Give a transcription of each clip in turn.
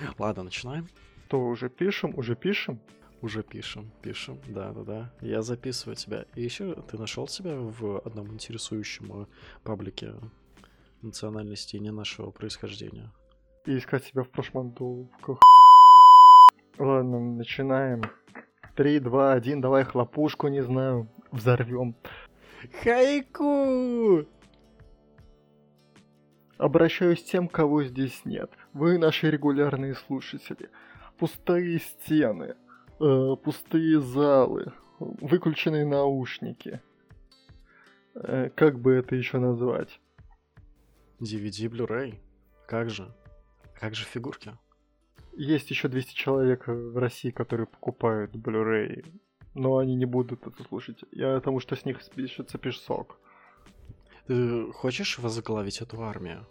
Ладно, начинаем. То уже пишем, уже пишем. Уже пишем, пишем, да-да-да. Я записываю тебя. И еще ты нашел себя в одном интересующем э, паблике национальности не нашего происхождения. И искать себя в прошмандовках. Ладно, начинаем. Три, два, один, давай хлопушку, не знаю, взорвем. Хайку! Обращаюсь к тем, кого здесь нет. Вы наши регулярные слушатели. Пустые стены, э, пустые залы, выключенные наушники. Э, как бы это еще назвать? DVD Blu-ray. Как же? Как же фигурки? Есть еще 200 человек в России, которые покупают Blu-ray, но они не будут это слушать. Я потому что с них спишется песок. Ты хочешь возглавить эту армию?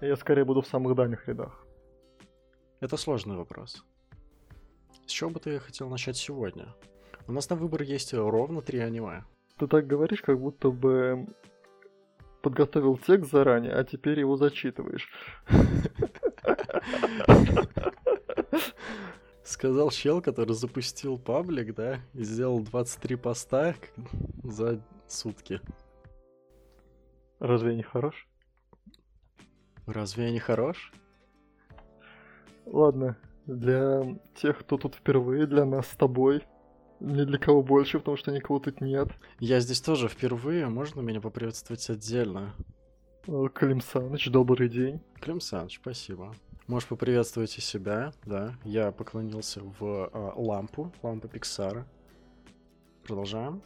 Я скорее буду в самых дальних рядах. Это сложный вопрос. С чего бы ты хотел начать сегодня? У нас на выбор есть ровно три аниме. Ты так говоришь, как будто бы подготовил текст заранее, а теперь его зачитываешь. Сказал чел, который запустил паблик, да, и сделал 23 поста за сутки. Разве я не хорош? Разве я не хорош? Ладно, для тех, кто тут впервые, для нас с тобой, ни для кого больше, потому что никого тут нет. Я здесь тоже впервые, можно меня поприветствовать отдельно? Э, Клим Саныч, добрый день. Клим Саныч, спасибо. Можешь поприветствовать и себя, да. Я поклонился в э, лампу, лампу Пиксара. Продолжаем.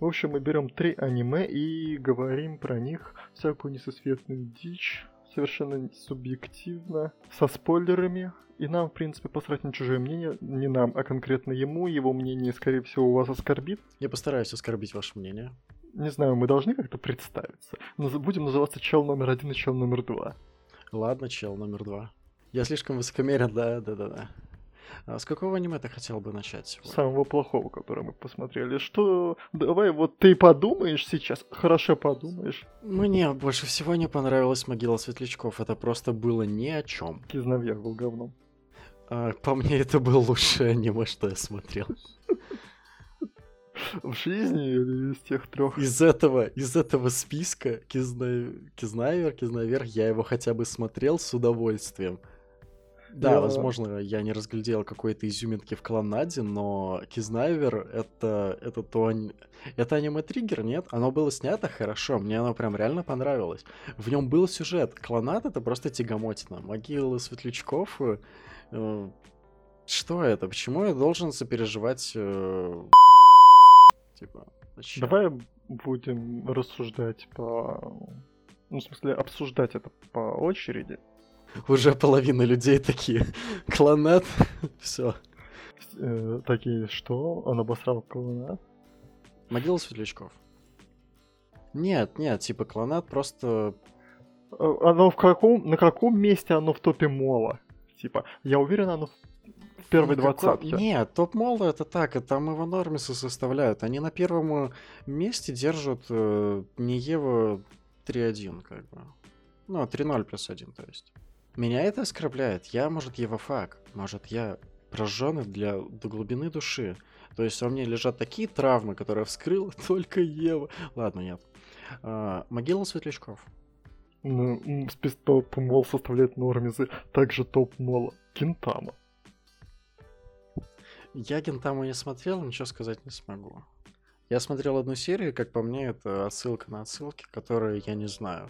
В общем, мы берем три аниме и говорим про них всякую несусветную дичь, совершенно субъективно, со спойлерами. И нам, в принципе, посрать на чужое мнение, не нам, а конкретно ему. Его мнение, скорее всего, у вас оскорбит. Я постараюсь оскорбить ваше мнение. Не знаю, мы должны как-то представиться. Наз- Будем называться чел номер один и чел номер два. Ладно, чел номер два. Я слишком высокомерен, да, да, да, да. А с какого аниме ты хотел бы начать сегодня? Самого плохого, который мы посмотрели. Что? Давай вот ты подумаешь сейчас, хорошо подумаешь. Мне больше всего не понравилась могила светлячков. Это просто было ни о чем. Кизновьях был говном. А, по мне, это был лучшее аниме, что я смотрел. В жизни или из тех трех? Из этого, из этого списка Кизна... Кизнайвер, Кизнайвер, я его хотя бы смотрел с удовольствием. Да, Я- возможно, я не разглядел какой-то изюминки в Клонаде, но Кизнайвер это, это то... Это аниме-триггер, нет? Оно было снято хорошо, мне оно прям реально понравилось. В нем был сюжет. Клонад это просто тягомотина. Могилы светлячков... э, э, что это? Почему я должен сопереживать... э, Типа, зачем? Давай будем рассуждать по... Ну, в смысле, обсуждать это по очереди. Уже половина людей такие. Клонат. Все. Э, такие, что? Он обосрал клоунат? Могила светлячков. Нет, нет, типа клонат просто... Э, Оно в каком... На каком месте оно в топе мола? Типа, я уверен, оно в первой Никакой- двадцатке. Нет, топ мола это так, это там его нормисы составляют. Они на первом э, месте держат э, не Ева 3.1, как бы. Ну, 3.0 плюс 1, то есть. Меня это оскорбляет. Я, может, Евафак, может, я прожженный для, до глубины души. То есть во мне лежат такие травмы, которые вскрыла только Ева. Ладно, нет. А, могила светлячков. Ну, м, спис топ мол составляет нормизы. Также топ мола. Кентама. Я Гентаму не смотрел, ничего сказать не смогу. Я смотрел одну серию, как по мне, это отсылка на отсылки, которые я не знаю.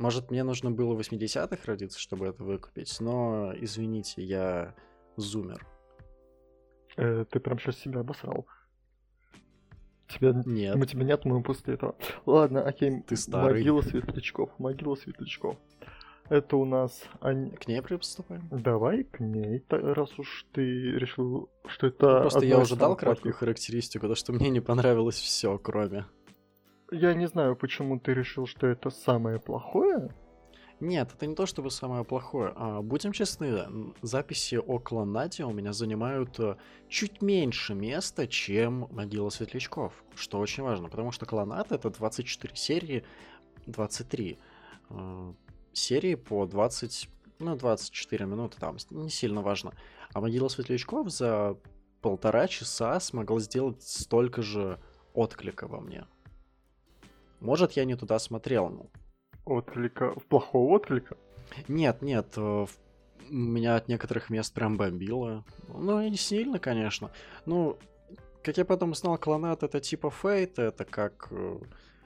Может, мне нужно было в 80-х родиться, чтобы это выкупить, но, извините, я зумер. Э, ты прям сейчас себя обосрал. Тебя... Нет. Мы тебя не отмоем после этого. Ладно, окей. Ты старый. Могила светлячков. Могила светлячков. Это у нас... ань- К ней приступаем? Давай к ней, раз уж ты решил, что это... Просто одна я уже дал краткую характеристику, то что мне не понравилось все, кроме. Я не знаю, почему ты решил, что это самое плохое. Нет, это не то чтобы самое плохое. А, будем честны, записи о клонаде у меня занимают э, чуть меньше места, чем могила светлячков, что очень важно, потому что клонад это 24 серии, 23 э, серии по 20 Ну, 24 минуты там, не сильно важно. А «Могила светлячков» за полтора часа смогла сделать столько же отклика во мне. Может, я не туда смотрел, ну. Отклика? Плохого отклика? Нет, нет, э, меня от некоторых мест прям бомбило. Ну, и не сильно, конечно. Ну, как я потом узнал, клонат это типа фейт, это как... Э,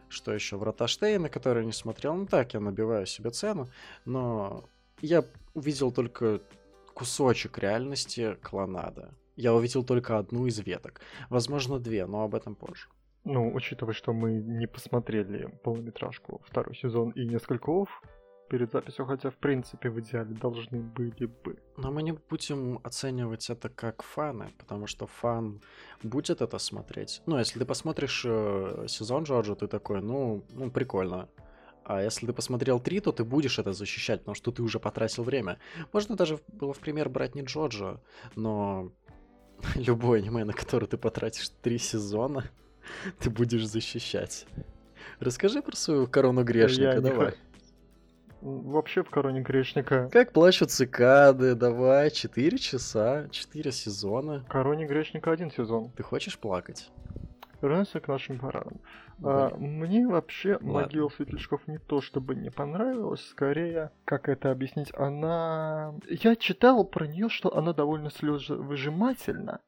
что еще? Врата Штейна, который я не смотрел. Ну так, я набиваю себе цену. Но я увидел только кусочек реальности клонада. Я увидел только одну из веток. Возможно, две, но об этом позже. Ну, учитывая, что мы не посмотрели полнометражку второй сезон и несколько ов, перед записью, хотя в принципе в идеале должны были бы. Но мы не будем оценивать это как фаны, потому что фан будет это смотреть. Ну, если ты посмотришь э, сезон Джорджа, ты такой, ну, ну, прикольно. А если ты посмотрел три, то ты будешь это защищать, потому что ты уже потратил время. Можно даже было в пример брать не Джорджа, но любое аниме, на которое ты потратишь три сезона, ты будешь защищать. Расскажи про свою корону грешника, Я давай. Не вообще в короне грешника. Как плачут цикады, давай, 4 часа, 4 сезона. В короне грешника один сезон. Ты хочешь плакать? Вернемся к нашим баранам. А, мне вообще Ладно. могила светлячков не то чтобы не понравилась, скорее, как это объяснить, она... Я читал про нее, что она довольно слезовыжимательна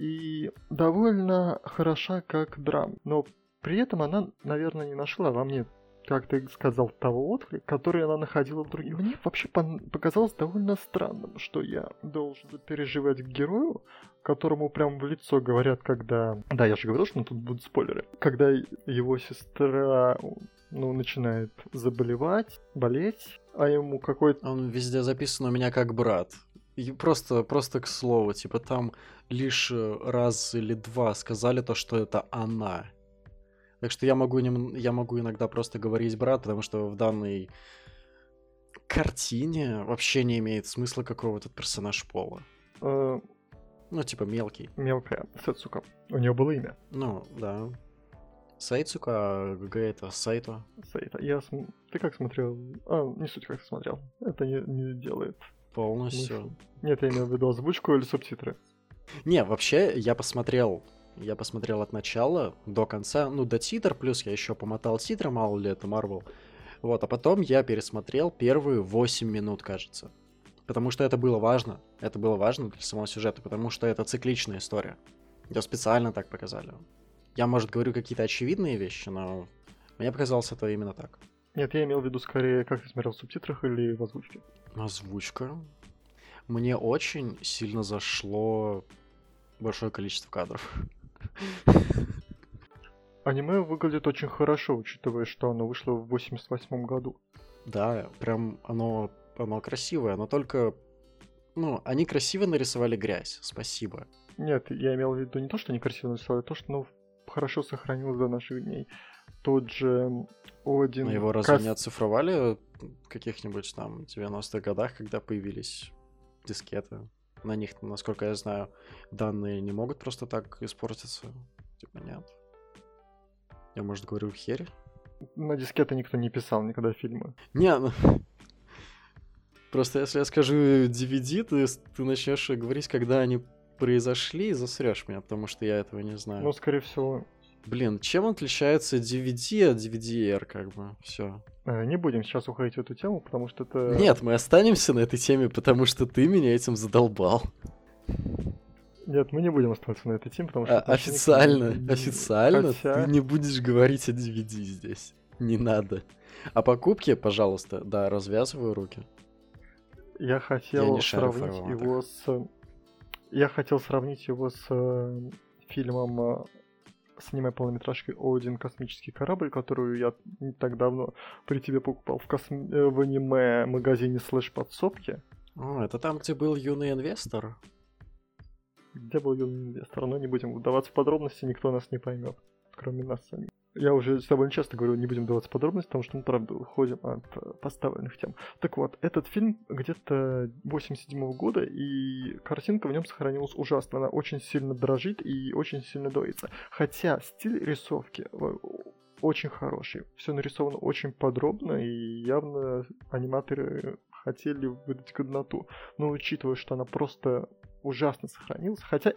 и довольно хороша как драм, но при этом она, наверное, не нашла во мне как ты сказал, того отклика, который она находила в других. Мне вообще показалось довольно странным, что я должен переживать к герою, которому прям в лицо говорят, когда... Да, я же говорил, что тут будут спойлеры. Когда его сестра ну, начинает заболевать, болеть, а ему какой-то... Он везде записан у меня как брат. И просто, просто к слову, типа там лишь раз или два сказали то, что это она. Так что я могу, я могу иногда просто говорить брат, потому что в данной картине вообще не имеет смысла, какого этот персонаж пола. Uh, ну, типа мелкий. Мелкая, Сэцука. У нее было имя. Ну, да. Сайцука, а ГГ это Сайто. Сайто. Я см... Ты как смотрел? А, не суть, как ты смотрел. Это не, не делает. Полностью. Нет, я имел в виду озвучку или субтитры. Не, вообще, я посмотрел я посмотрел от начала до конца, ну, до титр, плюс я еще помотал титры, мало ли это Марвел. Вот, а потом я пересмотрел первые 8 минут, кажется. Потому что это было важно. Это было важно для самого сюжета, потому что это цикличная история. Ее специально так показали. Я, может, говорю какие-то очевидные вещи, но мне показалось это именно так. Нет, я имел в виду скорее, как ты смотрел в субтитрах или в озвучке. Озвучка. Мне очень сильно зашло большое количество кадров. Аниме выглядит очень хорошо, учитывая, что оно вышло в 88 году. Да, прям оно, оно красивое, но только... Ну, они красиво нарисовали грязь, спасибо. Нет, я имел в виду не то, что они красиво нарисовали, а то, что оно хорошо сохранилось до наших дней. Тот же Один... Но его разве Кас... не оцифровали в каких-нибудь там 90-х годах, когда появились дискеты? На них, насколько я знаю, данные не могут просто так испортиться. Типа нет. Я, может, говорю херь? На дискеты никто не писал никогда фильмы. Не, ну... Просто если я скажу DVD, ты, ты начнешь говорить, когда они произошли, и засрешь меня, потому что я этого не знаю. Ну, скорее всего, Блин, чем отличается DVD от DVD-R, как бы, все. Э, не будем сейчас уходить в эту тему, потому что это... Нет, мы останемся на этой теме, потому что ты меня этим задолбал. Нет, мы не будем оставаться на этой теме, потому что... А, официально, не... официально Хотя... ты не будешь говорить о DVD здесь. Не надо. А покупки, пожалуйста, да, развязываю руки. Я хотел Я сравнить его с... Я хотел сравнить его с э, фильмом с аниме-полнометражкой «Один космический корабль», которую я не так давно при тебе покупал в, косм... Э, в аниме-магазине слэш-подсобки. О, это там, где был юный инвестор? Где был юный инвестор? Но не будем вдаваться в подробности, никто нас не поймет, кроме нас самих. Я уже с тобой часто говорю, не будем даваться подробности, потому что мы, правда, уходим от э, поставленных тем. Так вот, этот фильм где-то 87 года, и картинка в нем сохранилась ужасно. Она очень сильно дрожит и очень сильно доится. Хотя стиль рисовки э, очень хороший. Все нарисовано очень подробно, и явно аниматоры хотели выдать годноту. Но учитывая, что она просто ужасно сохранилась, хотя,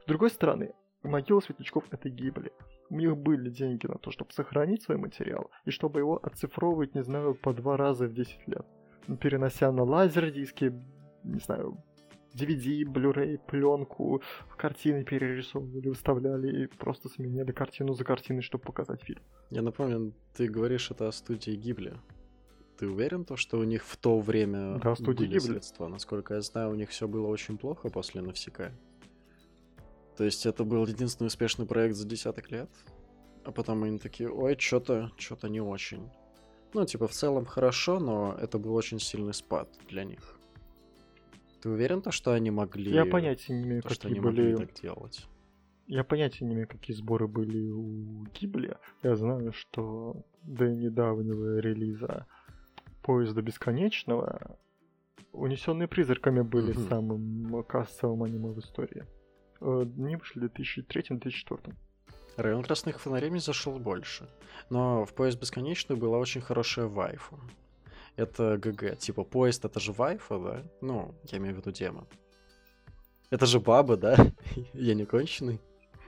с другой стороны, могила светлячков это гибли. У них были деньги на то, чтобы сохранить свой материал, и чтобы его оцифровывать, не знаю, по два раза в 10 лет. Перенося на лазер диски, не знаю, DVD, Blu-ray, пленку, картины перерисовывали, выставляли и просто сменяли картину за картиной, чтобы показать фильм. Я напомню, ты говоришь это о студии Гибли. Ты уверен, то, что у них в то время да, были Гибли. средства? Насколько я знаю, у них все было очень плохо после Навсека. То есть это был единственный успешный проект за десяток лет, а потом они такие, ой, что-то, что-то не очень. Ну, типа, в целом хорошо, но это был очень сильный спад для них. Ты уверен, то, что они могли... Я понятия не имею, то, что они могли были... так делать? Я понятия не имею, какие сборы были у Гибли. Я знаю, что до недавнего релиза Поезда Бесконечного Унесенные призраками были Мгм. самым кассовым аниме в истории. Э, Они вышли в 2003-2004. Район Красных Фонарей мне зашел больше. Но в Поезд Бесконечный была очень хорошая вайфу. Это ГГ. Типа, поезд это же вайфа, да? Ну, я имею в виду демон. Это же баба, да? я не конченый.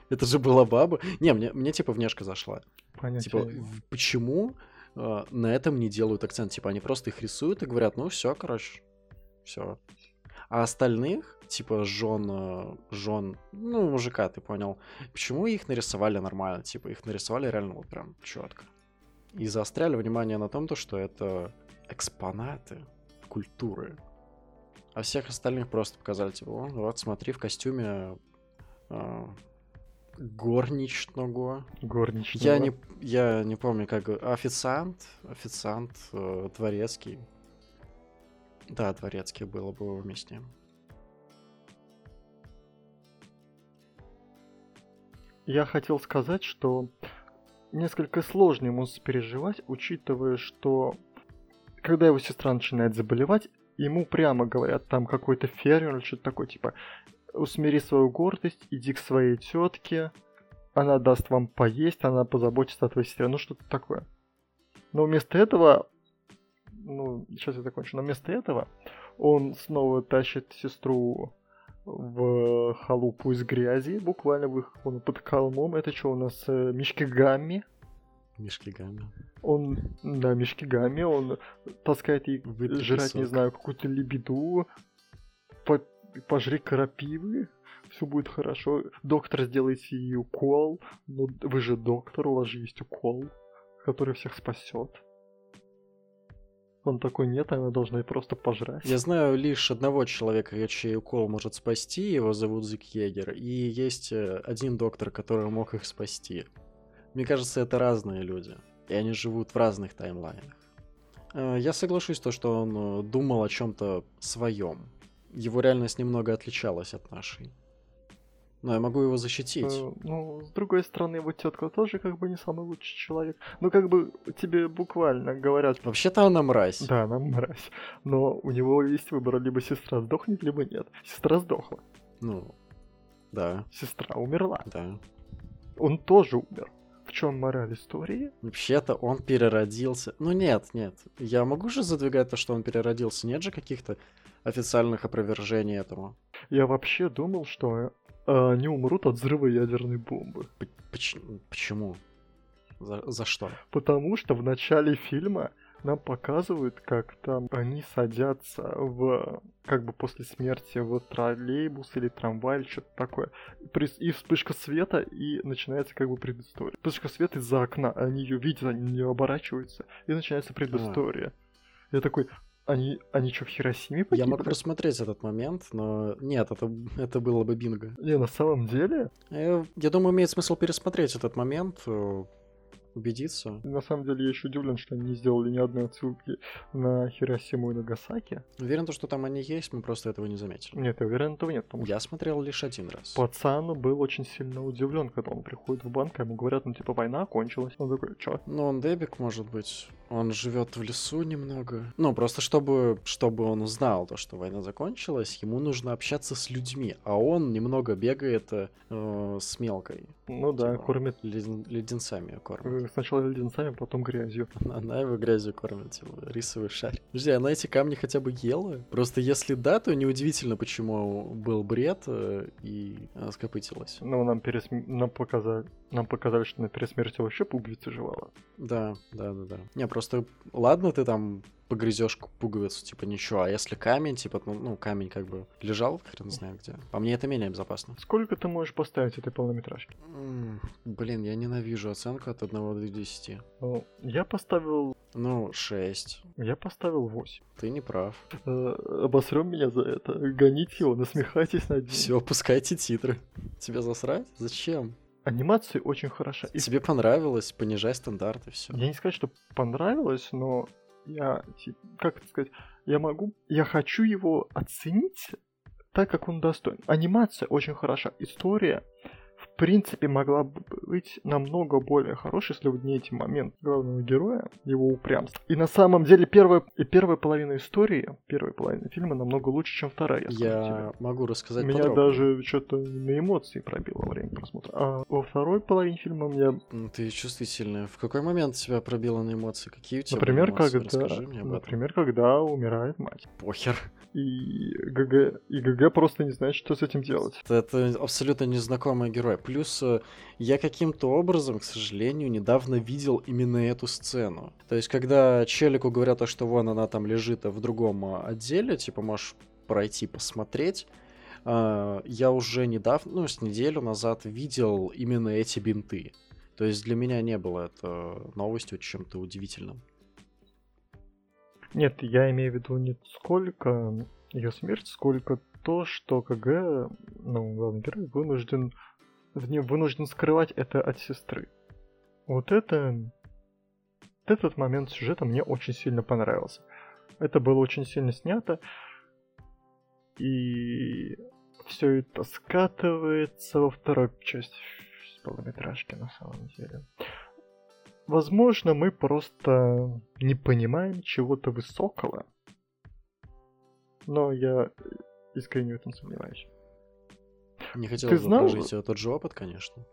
Это же была баба. Не, мне, мне типа внешка зашла. Понятия Типа, почему э, на этом не делают акцент? Типа, они просто их рисуют и говорят, ну все, короче, все. А остальных, типа, жен, э, жен, ну, мужика, ты понял, почему их нарисовали нормально? Типа, их нарисовали реально вот прям четко. И заостряли внимание на том, то, что это экспонаты культуры. А всех остальных просто показали, типа, «О, вот смотри, в костюме э, горничного. Горничного. Я не, я не помню, как... Официант, официант, э, дворецкий. Да, дворецкий было бы уместнее. Я хотел сказать, что несколько сложно ему сопереживать, учитывая, что когда его сестра начинает заболевать, ему прямо говорят, там какой-то фермер или что-то такое, типа, усмири свою гордость, иди к своей тетке, она даст вам поесть, она позаботится о твоей сестре, ну что-то такое. Но вместо этого, ну, сейчас я закончу, но вместо этого он снова тащит сестру в халупу из грязи, буквально он под холмом. Это что у нас, э, Мишки Гамми? Мишки Гамми. Он, да, Мишки Гамми, он таскает ей Выпей жрать, не песок. знаю, какую-то лебеду, по- пожри крапивы, все будет хорошо. Доктор сделает ей укол, ну вы же доктор, у вас же есть укол, который всех спасет. Он такой, нет, она должна просто пожрать. Я знаю лишь одного человека, чей укол может спасти, его зовут Зик Егер, и есть э, один доктор, который мог их спасти. Мне кажется, это разные люди, и они живут в разных таймлайнах. Э, Я соглашусь, то, что он э, думал о чем-то своем. Его реальность немного отличалась от нашей. Но я могу его защитить. Э, Ну, с другой стороны, его тетка тоже как бы не самый лучший человек. Ну, как бы тебе буквально говорят, Вообще-то она мразь. да, она мразь. Но у него есть выбор, либо сестра сдохнет, либо нет. Сестра сдохла. Ну, да, Сестра умерла. да. Он тоже умер. В чем мораль истории? Вообще-то он переродился. Ну нет, нет. Я могу же задвигать то, что он переродился? Нет же каких-то официальных опровержений этому. Я вообще думал, что э, они умрут от взрыва ядерной бомбы. Почему? За, за что? Потому что в начале фильма нам показывают, как там они садятся в как бы после смерти в троллейбус или трамвай или что-то такое. И вспышка света, и начинается как бы предыстория. Вспышка света из-за окна, они ее видят, они нее оборачиваются, и начинается предыстория. Я такой, они, они что, в Хиросиме Я погибли? мог просмотреть этот момент, но нет, это, это было бы бинго. Не, на самом деле, Э, Я думаю, имеет смысл пересмотреть этот момент, э, убедиться. на самом деле я еще удивлен, что они не сделали ни одной отсылки на Хиросиму и Нагасаки. Уверен, то, что там они есть, мы просто этого не заметили. Нет, я уверен, этого нет, потому Я смотрел лишь один раз. Пацан был очень сильно удивлен, когда он приходит в банк, а ему говорят, ну типа война окончилась. Он такой, чё? Ну, он дебик, может быть. Он живет в лесу немного. Ну, просто чтобы, чтобы он узнал то, что война закончилась, ему нужно общаться с людьми. А он немного бегает э, с мелкой. Ну да, Типа, кормит леден- леденцами кормят. э, сначала леденцами, потом грязью. Она, она его грязью кормит, типа, рисовый шарик. Подожди, она эти камни хотя бы ела? Просто если да, то неудивительно, почему был бред э, и она скопытилась. Ну, нам, пересм... нам, показали... нам показали, что на пересмерти вообще пуговица жевала. Да, да, да, да. Не, просто ладно, ты там погрызешь пуговицу, типа ничего, а если камень, типа, ну, ну, камень как бы лежал, хрен знает где. По мне это менее безопасно. Сколько ты можешь поставить этой полнометражке? М, Блин, я ненавижу оценку от 1 до 10. Ну, я поставил... Ну, 6. Я поставил 8. Ты не прав. Э, обосрем меня за это. Гоните его, насмехайтесь над ним. Все, пускайте титры. Тебе засрать? Зачем? Анимация очень хороша. Тебе понравилось, понижай стандарты, все. Я не сказать, что понравилось, но я, как это сказать, я могу, я хочу его оценить так, как он достоин. Анимация очень хороша, история принципе могла бы быть намного более хорошей, если бы не эти моменты главного героя, его упрямство. И на самом деле первая, первая половина истории, первая половина фильма намного лучше, чем вторая, я. Я могу рассказать Меня подробнее. даже что-то на эмоции пробило во время просмотра. А во второй половине фильма меня Ты чувствительная. В какой момент тебя пробило на эмоции? Какие у тебя Например, эмоции? когда, Расскажи мне об этом. например, когда умирает мать. Похер. И ГГ, и ГГ просто не знает, что с этим делать. Это, это абсолютно незнакомый герой. Плюс э, я каким-то образом, к сожалению, недавно видел именно эту сцену. То есть, когда Челику говорят, то, что вон она там лежит в другом а, отделе, типа, можешь пройти посмотреть. а, я уже недавно, ну, с неделю назад видел именно эти бинты. То есть для меня не было это новостью чем-то удивительным. Нет, я имею в виду не сколько ее смерть, сколько то, что КГ, ну, главный герой, вынужден, вынужден скрывать это от сестры. Вот это... Этот момент сюжета мне очень сильно понравился. Это было очень сильно снято. И все это скатывается во второй части полнометражки на самом деле. Возможно, мы просто не понимаем чего-то высокого. Но я искренне в этом сомневаюсь. Не хотелось бы знал? прожить э, тот же опыт, конечно.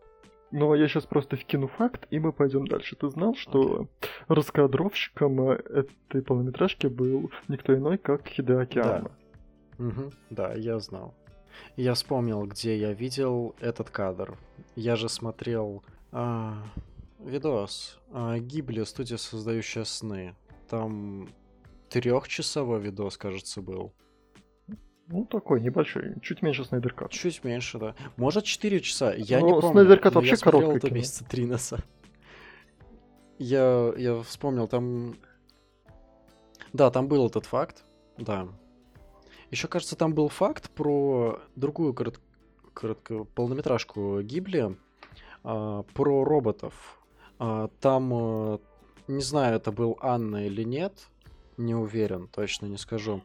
Но я сейчас просто вкину факт, и мы пойдем дальше. Ты знал, что раскадровщиком э, этой полнометражки был никто иной, как Хидеаки Да. Амма? Мгм, да, я знал. Я вспомнил, где я видел этот кадр. Я же смотрел а, видос а, Гибли, студия, создающая сны. Там трехчасовой видос, кажется, был. Ну, такой небольшой, чуть меньше Снайдеркат. Чуть меньше, да. Может, 4 часа. Я Ну, не помню. Снайдер Кат но вообще я короткое это кино. месяца три назад. Я, я вспомнил, там... Да, там был этот факт, да. Еще, кажется, там был факт про другую корот... коротко... полнометражку Гибли, а, про роботов. А, там, э, не знаю, это был Анна или нет, не уверен, точно не скажу.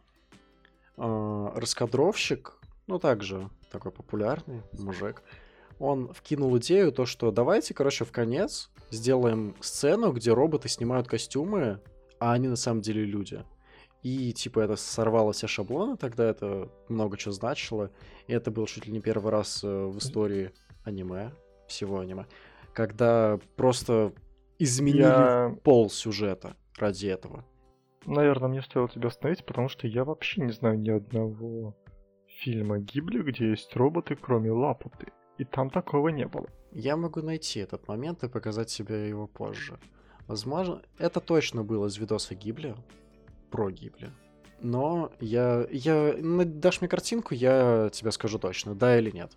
А, раскадровщик, ну также такой популярный мужик, он вкинул идею то, что давайте, короче, в конец сделаем сцену, где роботы снимают костюмы, а они на самом деле люди. И типа это сорвало все шаблоны, тогда это много чего значило. И это был чуть ли не первый раз э, в истории аниме, всего аниме, когда просто изменили Я, пол сюжета ради этого. Наверное, мне стоило тебя остановить, потому что я вообще не знаю ни одного фильма Гибли, где есть роботы, кроме Лапуты. И там такого не было. Я могу найти этот момент и показать себе его позже. Возможно, это точно было из видоса Гибли, про Гибли. Но я, я, дашь мне картинку, я тебе скажу точно, да или нет.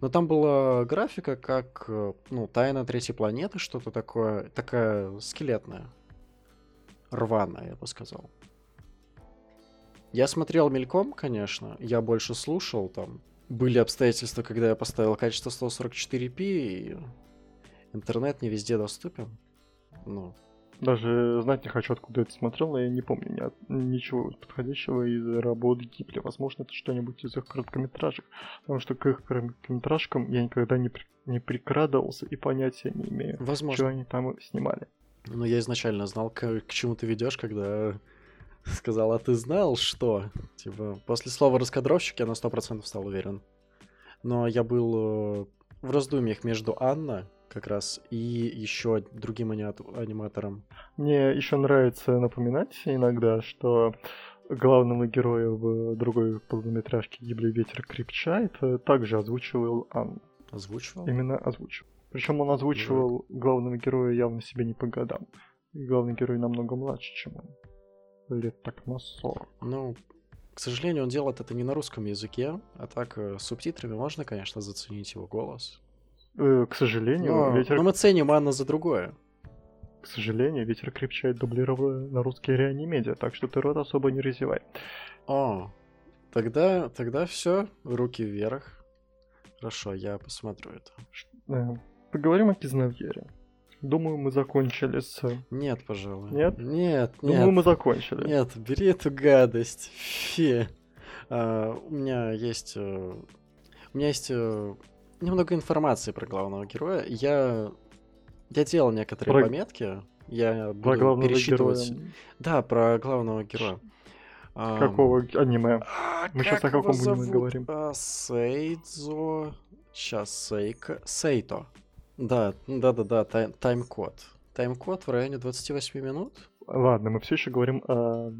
Но там была графика, как, э, ну, тайна третьей планеты, что-то такое, такая скелетная. Рваная, я бы сказал. Я смотрел мельком, конечно, я больше слушал, там были обстоятельства, когда я поставил качество 144p, и интернет не везде доступен. Ну, Даже знать не хочу, откуда это смотрел, но я не помню ни от- ничего подходящего из работ Гибли. Возможно, это что-нибудь из их короткометражек. Потому что к их короткометражкам я никогда не, при- не прикрадывался и понятия не имею, что возможно. они там снимали. Но я изначально знал, к, к чему ты ведешь, когда сказал, а ты знал, что? Типа, после слова раскадровщик я на 100% стал уверен. Но я был э, в раздумьях между Анна как раз и еще другим аниматором. Мне еще нравится напоминать иногда, что главного героя в другой полнометражке «Гибли ветер крепчает» также озвучивал Анна. Озвучивал? Именно озвучивал. Причем он озвучивал главного героя явно себе не по годам. И главный герой намного младше, чем он. Лет так на 40. Ну, к сожалению, он делает это не на русском языке, а так э, с субтитрами можно, конечно, заценить его голос. Э, к сожалению, но, ветер... но мы ценим Анна за другое. К сожалению, ветер крепчает дублировал на русские реанимедиа, так что ты рот особо не разевай. О, тогда, тогда все, руки вверх. Хорошо, я посмотрю это. Э, поговорим о Кизнавьере. Думаю, мы закончили с... Нет, пожалуй. Нет? Нет, Думаю, мы закончили. Нет, бери эту гадость. Фе. А, у меня есть... Э, у меня есть э, немного информации про главного героя. Я... Я делал некоторые про... пометки. Я буду про главного пересчитывать... Героя. Да, про главного героя. Какого а... аниме? Мы сейчас о каком аниме говорим? А, Сейдзо... Сейчас, Сейка... Сейто. Да, да-да-да, тайм- тайм-код. Тайм-код в районе 28 минут. Ладно, мы все еще говорим о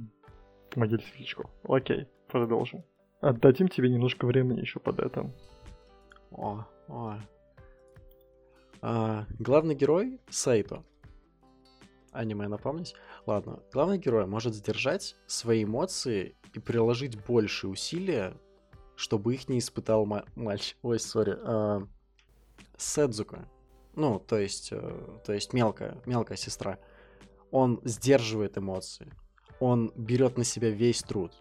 могиле светлячков. Окей, продолжим. Отдадим тебе немножко времени еще под это. О, о. А, главный герой Сайто. Аниме напомнить? Ладно, главный герой может сдержать свои эмоции и приложить больше усилия, чтобы их не испытал ма- мальчик. Ой, сори. А, Сэдзука ну, то есть, э, то есть мелкая, мелкая сестра, он сдерживает эмоции, он берет на себя весь труд.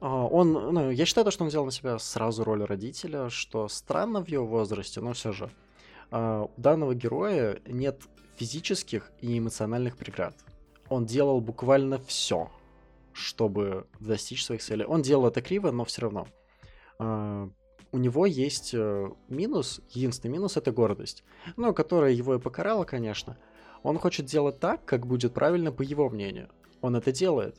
А, он, ну, я считаю, что он взял на себя сразу роль родителя, что странно в его возрасте, но все же. А, у данного героя нет физических и эмоциональных преград. Он делал буквально все, чтобы достичь своих целей. Он делал это криво, но все равно. У него есть э, минус, единственный минус это гордость, ну, которая его и покарала, конечно. Он хочет делать так, как будет правильно по его мнению. Он это делает.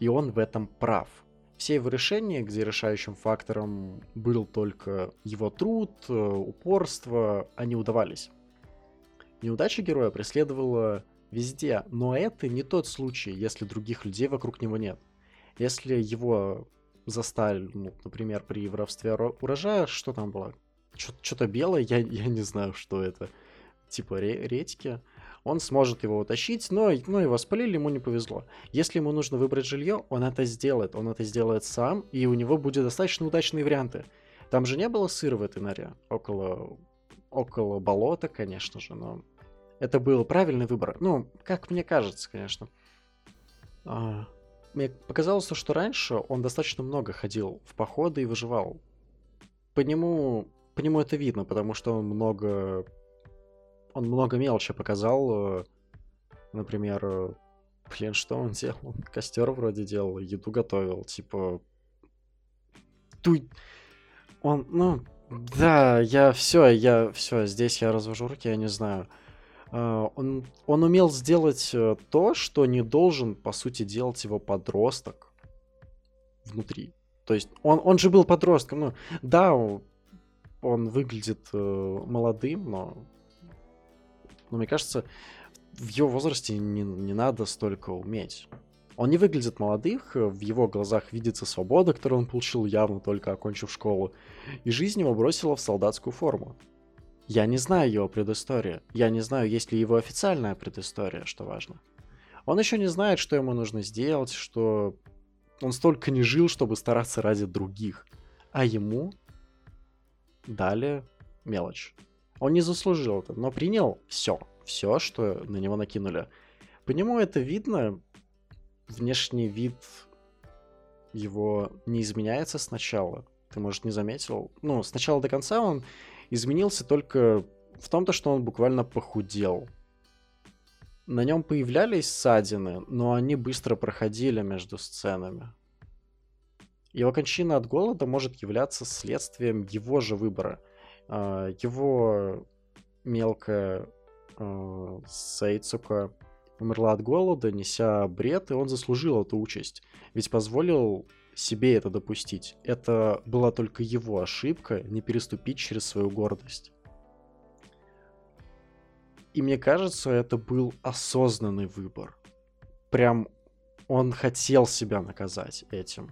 И он в этом прав. Все его решения, где решающим фактором был только его труд, э, упорство, они удавались. Неудача героя преследовала везде, но это не тот случай, если других людей вокруг него нет. Если его застали, ну, например, при воровстве урожая, что там было? Что-то белое, я, я не знаю, что это. Типа ре- редьки. Он сможет его утащить, но, но его спалили, ему не повезло. Если ему нужно выбрать жилье, он это сделает. Он это сделает сам, и у него будет достаточно удачные варианты. Там же не было сыра в этой норе. Около, около болота, конечно же, но это был правильный выбор. Ну, как мне кажется, конечно. А, мне показалось, что раньше он достаточно много ходил в походы и выживал. По нему, по нему это видно, потому что он много, он много мелочи показал. Э, например, э, блин, что он делал? Он костер вроде делал, еду готовил, типа... Туй... Он, ну, да, я все, я все, здесь я развожу руки, я не знаю. А, он, он умел сделать э, то, что не должен, по сути, делать его подросток внутри. То есть он, он же был подростком. Ну, да, он выглядит э, молодым, но, но мне кажется, в его возрасте не, не надо столько уметь. Он не выглядит молодых, в его глазах видится свобода, которую он получил явно только окончив школу, и жизнь его бросила в солдатскую форму. Я не знаю его предысторию. Я не знаю, есть ли его официальная предыстория, что важно. Он еще не знает, что ему нужно сделать, что он столько не жил, чтобы стараться ради других. А ему дали мелочь. Он не заслужил это, но принял все. Все, что на него накинули. По нему это видно. Внешний вид его не изменяется сначала. Ты, может, не заметил. Ну, сначала до конца он изменился только в том, то, что он буквально похудел. На нем появлялись ссадины, но они быстро проходили между сценами. Его кончина от голода может являться следствием его же выбора. А, его мелкая а, Сейцука умерла от голода, неся бред, и он заслужил эту участь. Ведь позволил себе это допустить. Это была только его ошибка не переступить через свою гордость. И мне кажется, это был осознанный выбор. Прям он хотел себя наказать этим.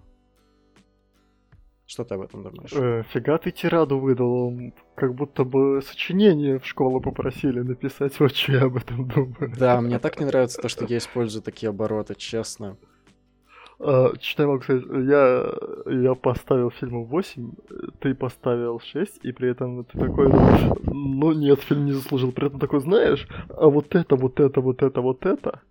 Что ты об этом думаешь? Э, фига ты тираду выдал, он как будто бы сочинение в школу попросили написать, вот что я об этом думаю. Да, мне так не нравится то, что я использую такие обороты, честно. Что я могу сказать? Я, я поставил фильму 8, ты поставил 6, и при этом ты такой, ну нет, фильм не заслужил. При этом такой, знаешь, а вот это, вот это, вот это, вот это,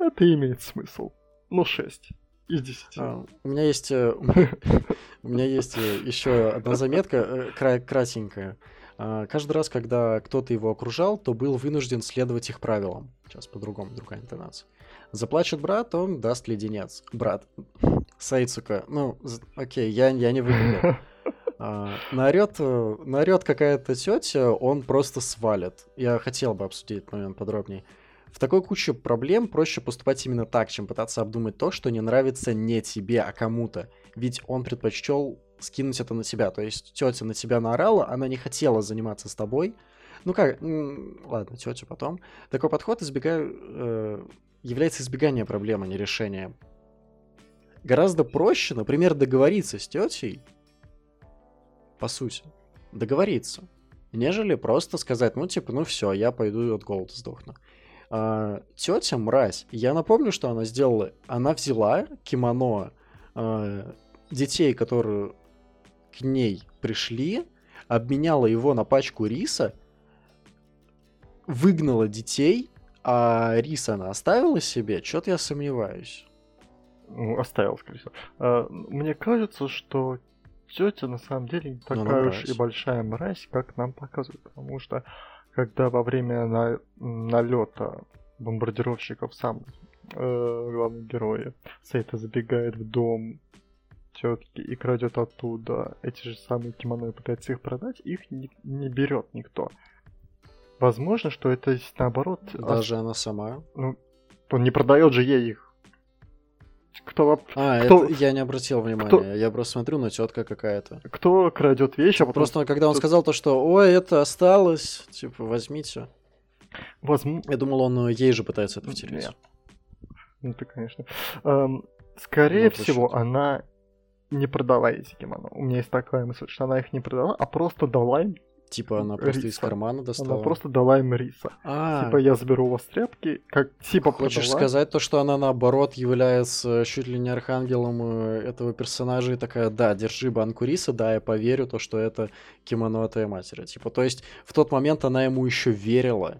это имеет смысл. Ну, 6 из 10. А, у меня есть, э, у меня есть э, еще одна заметка, э, кра- кратенькая. А, каждый раз, когда кто-то его окружал, то был вынужден следовать их правилам. Сейчас по-другому, другая интонация. Заплачет брат, он даст леденец. Брат. Сайцука. Ну, окей, я, я не выиграл. А, наорет, наорет какая-то тетя, он просто свалит. Я хотел бы обсудить этот момент подробнее. В такой куче проблем проще поступать именно так, чем пытаться обдумать то, что не нравится не тебе, а кому-то. Ведь он предпочел скинуть это на себя. То есть тетя на тебя наорала, она не хотела заниматься с тобой. Ну как, ладно, тетя потом. Такой подход избегаю, э, является избеганием проблемы, а не решением. Гораздо проще, например, договориться с тетей, по сути, договориться, нежели просто сказать, ну типа, ну все, я пойду от голода сдохну а, тетя мразь. Я напомню, что она сделала. Она взяла кимоно а, детей, которые к ней пришли, обменяла его на пачку риса, выгнала детей, а рис она оставила себе. Что-то я сомневаюсь. Ну, оставил, скорее всего. А, мне кажется, что тетя на самом деле не ну, такая уж и большая мразь, как нам показывают, потому что когда во время на... налета бомбардировщиков сам э, главный герой Сейта забегает в дом тетки и крадет оттуда эти же самые кимоно и пытается их продать, их не, не берет никто. Возможно, что это наоборот... Даже ос... она сама? Ну, он не продает же ей их кто... А, кто... Это я не обратил внимания. Кто... Я просто смотрю на тетка какая-то. Кто крадет вещи, а потом... Просто когда он кто... сказал то, что ой, это осталось, типа, возьмите. Возьму. Я думал, он ей же пытается это втереть. Нет. Ну ты, конечно. Эм, скорее ну, всего, она не продала эти кимоно. У меня есть такая мысль, что она их не продала, а просто дала им Типа она просто риса. из кармана достала? Она просто дала им риса. А, типа я заберу у вас тряпки, как типа Хочешь продала. сказать то, что она наоборот является чуть ли не архангелом э, этого персонажа и такая, да, держи банку риса, да, я поверю то, что это кимоно от твоей матери. Типа, то есть в тот момент она ему еще верила.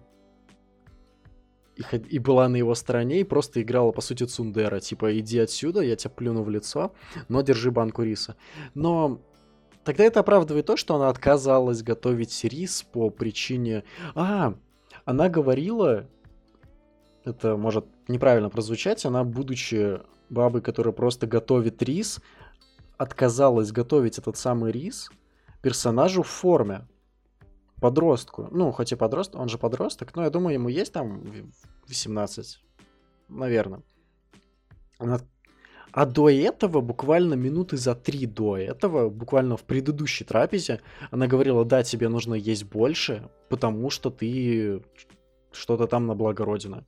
И, и была на его стороне, и просто играла, по сути, Цундера. Типа, иди отсюда, я тебя плюну в лицо, но держи банку риса. Но Тогда это оправдывает то, что она отказалась готовить рис по причине... А, она говорила, это может неправильно прозвучать, она, будучи бабой, которая просто готовит рис, отказалась готовить этот самый рис персонажу в форме. Подростку. Ну, хоть и подросток, он же подросток, но я думаю, ему есть там 18, наверное. Она а до этого, буквально минуты за три до этого, буквально в предыдущей трапезе, она говорила, да, тебе нужно есть больше, потому что ты что-то там на благо Родины.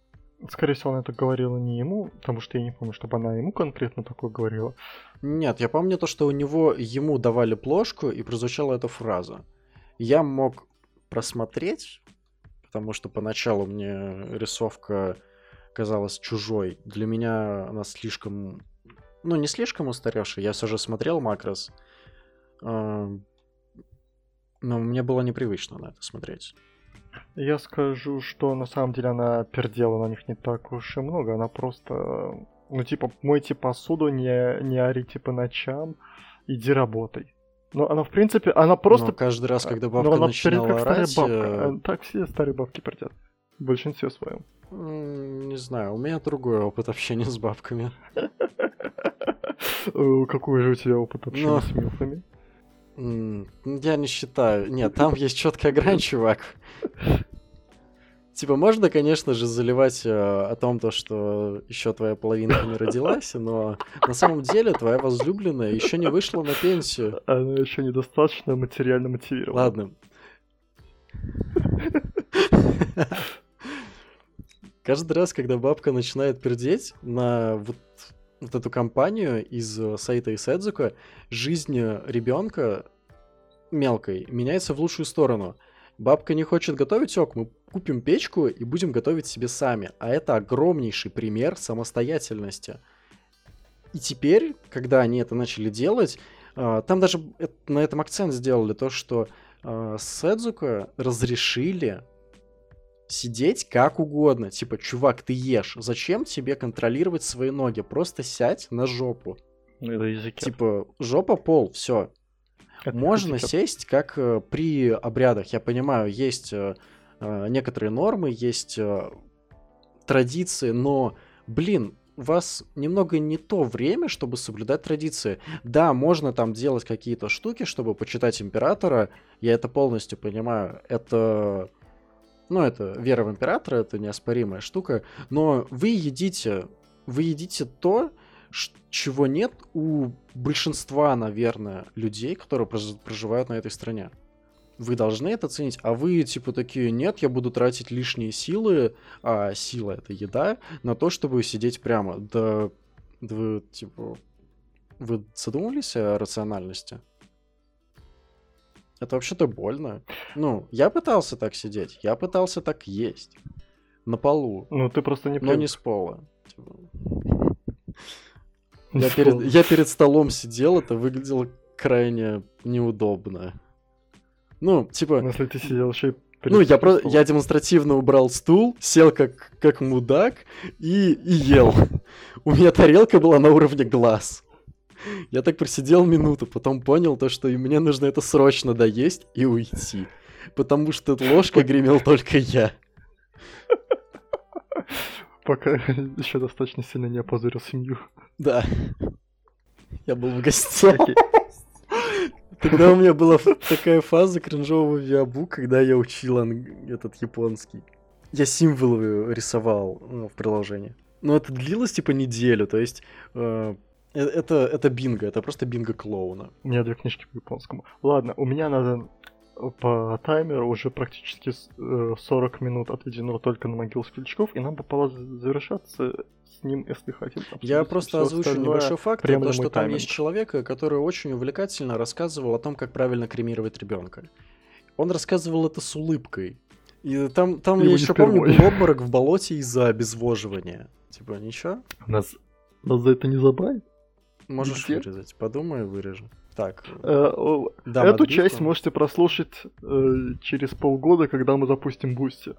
Скорее всего, она это говорила не ему, потому что я не помню, чтобы она ему конкретно такое говорила. Нет, я помню то, что у него ему давали плошку, и прозвучала эта фраза. Я мог просмотреть, потому что поначалу мне рисовка казалась чужой. Для меня она слишком ну, не слишком устаревший. Я все же смотрел Макрос. Но мне было непривычно на это смотреть. Я скажу, что на самом деле она пердела на них не так уж и много. Она просто, ну, типа, мойте посуду, не, не орите по ночам, иди работай. Но она, в принципе, она просто... Но каждый раз, когда бабка Но она начинала как орать... Старая бабка. Э, так все старые бабки пердят. В большинстве своем. Не знаю, у меня другой опыт общения с бабками. Э, какой же у тебя опыт общения ну, с милфами? Я не считаю. Нет, там есть четкая грань, чувак. Типа, можно, конечно же, заливать э, о том, то, что еще твоя половинка не родилась, но на самом деле твоя возлюбленная еще не вышла на пенсию. Она еще недостаточно материально мотивирована. Ладно. Каждый раз, когда бабка начинает пердеть на вот, вот эту компанию из э, сайта Исэдзука, жизнь ребенка мелкой меняется в лучшую сторону. Бабка не хочет готовить ок, мы купим печку и будем готовить себе сами. А это огромнейший пример самостоятельности. И теперь, когда они это начали делать, э, там даже на этом акцент сделали то, что э, Сэдзука разрешили сидеть как угодно. Типа, чувак, ты ешь. Зачем тебе контролировать свои ноги? Просто сядь на жопу. Это языки. Типа, жопа, пол, все. Это Можно языки. сесть, как э, при обрядах. Я понимаю, есть э, э, некоторые нормы, есть э, традиции, но, блин, у вас немного не то время, чтобы соблюдать традиции. Да, можно там делать какие-то штуки, чтобы почитать императора. Я это полностью понимаю. Это ну, это вера в императора, это неоспоримая штука, но вы едите, вы едите то, чего нет у большинства, наверное, людей, которые прож- проживают на этой стране. Вы должны это ценить, а вы типа такие, нет, я буду тратить лишние силы, а сила это еда, на то, чтобы сидеть прямо. Да, да вы, типа, вы задумывались о рациональности? Это вообще-то больно. Ну, я пытался так сидеть, я пытался так есть. На полу, Ну, ты просто не но не привык. с пола. Я перед, я перед столом сидел, это выглядело крайне неудобно. Ну, типа, Если ты сидел еще и ну, я, про... я демонстративно убрал стул, сел как, как мудак и, и ел. У меня тарелка была на уровне глаз. Я так просидел минуту, потом понял то, что и мне нужно это срочно доесть и уйти. Потому что ложкой гремел только я. Пока еще достаточно сильно не опозорил семью. Да. Я был в гостях. Тогда у меня была такая фаза кринжового виабу, когда я учил этот японский. Я символы рисовал ну, в приложении. Но это длилось типа неделю, то есть э- это, это бинго, это просто бинго клоуна. У меня две книжки по японскому. Ладно, у меня надо по таймеру уже практически с- э, 40 минут отведено только на могилу Светлячков, и нам попало завершаться с ним, если хотим. Я просто озвучу небольшой факт, прямо то, что мой там тайминг. есть человек, который очень увлекательно рассказывал о том, как правильно кремировать ребенка. Он рассказывал это с улыбкой. И там, там я еще помню, впервой. был обморок в болоте из-за обезвоживания. Типа, ничего? Нас, нас за это не забанит? Можешь Где? вырезать. Подумай, вырежу. Так. Э, о, дам Эту отбивку. часть можете прослушать э, через полгода, когда мы запустим Бусти.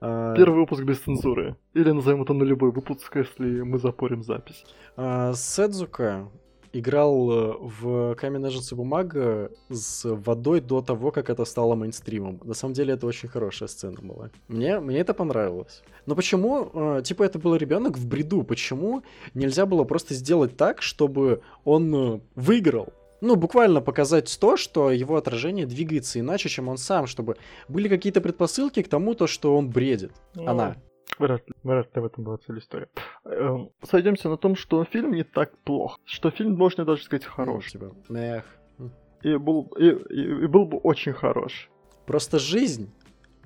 А, Первый выпуск без цензуры. Или назовем это нулевой выпуск, если мы запорим запись. а, Сэцуко играл э, в камень, ножницы, бумага с водой до того, как это стало мейнстримом. На самом деле это очень хорошая сцена была. Мне, мне это понравилось. Но почему, э, типа, это был ребенок в бреду? Почему нельзя было просто сделать так, чтобы он э, выиграл? Ну, буквально показать то, что его отражение двигается иначе, чем он сам, чтобы были какие-то предпосылки к тому, то, что он бредит. Ну, Она. Вряд ли, вряд ли в этом была цель истории. Эм, Сойдемся на том, что фильм не так плох. Что фильм, можно даже сказать, хорош. Ну, типа, эх. И, был, и, и- и был бы очень хорош. Просто жизнь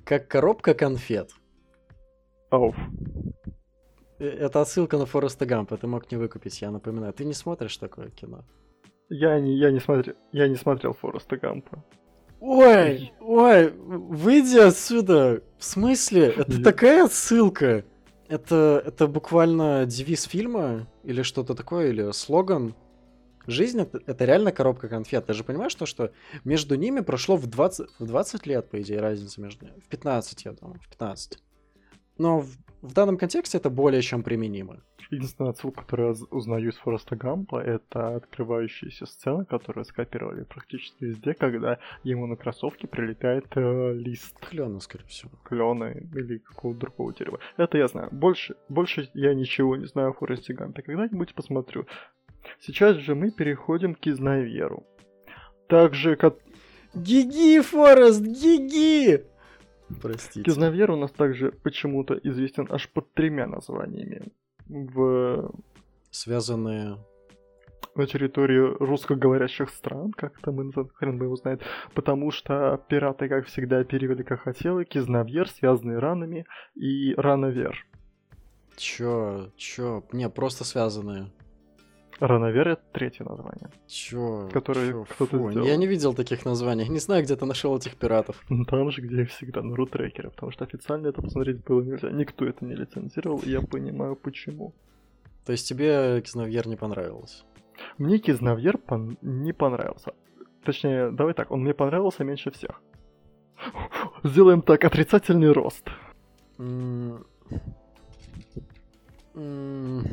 как коробка конфет. Ауф. Э, Это отсылка на Фореста Гампа, ты мог не выкупить, я напоминаю. Ты не смотришь такое кино? Я не, я не смотрел, я не смотрел Фореста Гампа. Ой, ой, выйди отсюда. В смысле? Это такая отсылка. Это, это буквально девиз фильма или что-то такое, или слоган. Жизнь это, это реально коробка конфет. Ты же понимаешь, то, что между ними прошло в 20, в 20 лет, по идее, разница между ними. В 15, я думаю, в 15. Но в, в данном контексте это более чем применимо. Единственная отсылка, которую я узнаю из Фореста Гампа, это открывающаяся сцена, которую скопировали практически везде, когда ему на кроссовке прилетает э, лист Клёно, скорее всего. клена или какого-то другого дерева. Это я знаю. Больше, больше я ничего не знаю о Форесте Гампе. Когда-нибудь посмотрю. Сейчас же мы переходим к Изнаверу. Также как Гиги, Форест, гиги! Простите. Кизнавер у нас также почему-то известен аж под тремя названиями. В... Связанные на территории русскоговорящих стран, как там называют, хрен бы его знает, потому что пираты, как всегда, оперировали как хотели, кизнавьер, связанные ранами, и рановер. Чё, чё? Не, просто связанные. Рановер — это третье название. Чё? Который чё, кто-то фу, сделал. Я не видел таких названий. Не знаю, где ты нашел этих пиратов. Ну, Там же, где и всегда, на рутрекере, потому что официально это посмотреть было нельзя. Никто это не лицензировал, и я понимаю, почему. То есть тебе Кизнавьер не понравился? Мне Кизнавьер пон- не понравился. Точнее, давай так, он мне понравился меньше всех. Сделаем так, отрицательный рост. М, м,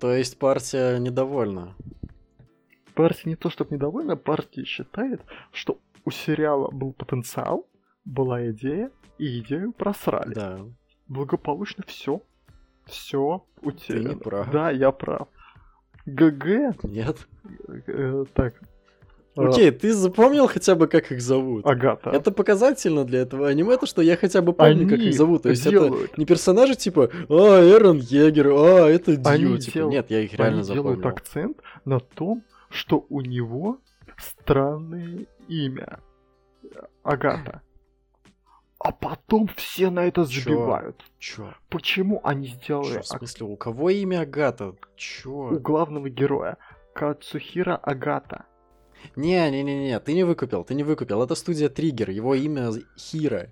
То есть партия недовольна? Партия не то чтобы недовольна, партия считает, что у сериала был потенциал, была идея, и идею просрали. Да. Благополучно все. Все утеряно. не прав. Да, я прав. ГГ, Нет? э, так. Окей, ты запомнил хотя бы, как их зовут? Агата. Это показательно для этого аниме, то, что я хотя бы помню, как Они их зовут. То есть это делают, не персонажи типа, а, Эрон Егер, а, это Они Дью. Типа, дел- нет, я их реально они делают запомнил. акцент на том, что у него странное имя. Агата. А потом все на это Чё? забивают. Чё? Почему они сделали Чё, в смысле, у кого имя Агата? Чё? у главного героя Кацухира Агата? Не-не-не-не, ты не выкупил, ты не выкупил. Это студия Триггер, его имя Хира.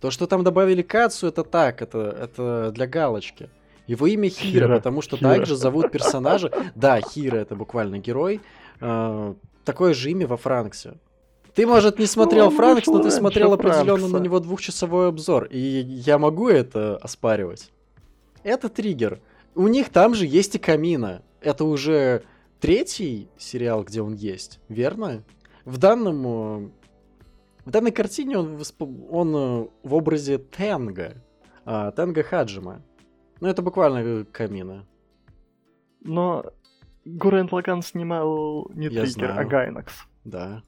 То, что там добавили Кацу, это так, это, это для галочки. Его имя Хира, Хира, потому что Хира. также зовут персонажа. Да, Хира это буквально герой. Э, такое же имя во Франксе. Ты, может, не смотрел он Франкс, но ты раньше смотрел определенно на Франкса. него двухчасовой обзор. И я могу это оспаривать. Это триггер. У них там же есть и Камина. Это уже третий сериал, где он есть, верно? В данном... э, В данной картине он, восп- он э, в образе Тенга. а, Тенга Хаджима. Ну, это буквально э, Камина. Но Гурен Лаган снимал не Я Триггер, а знаю. Гайнакс. Да.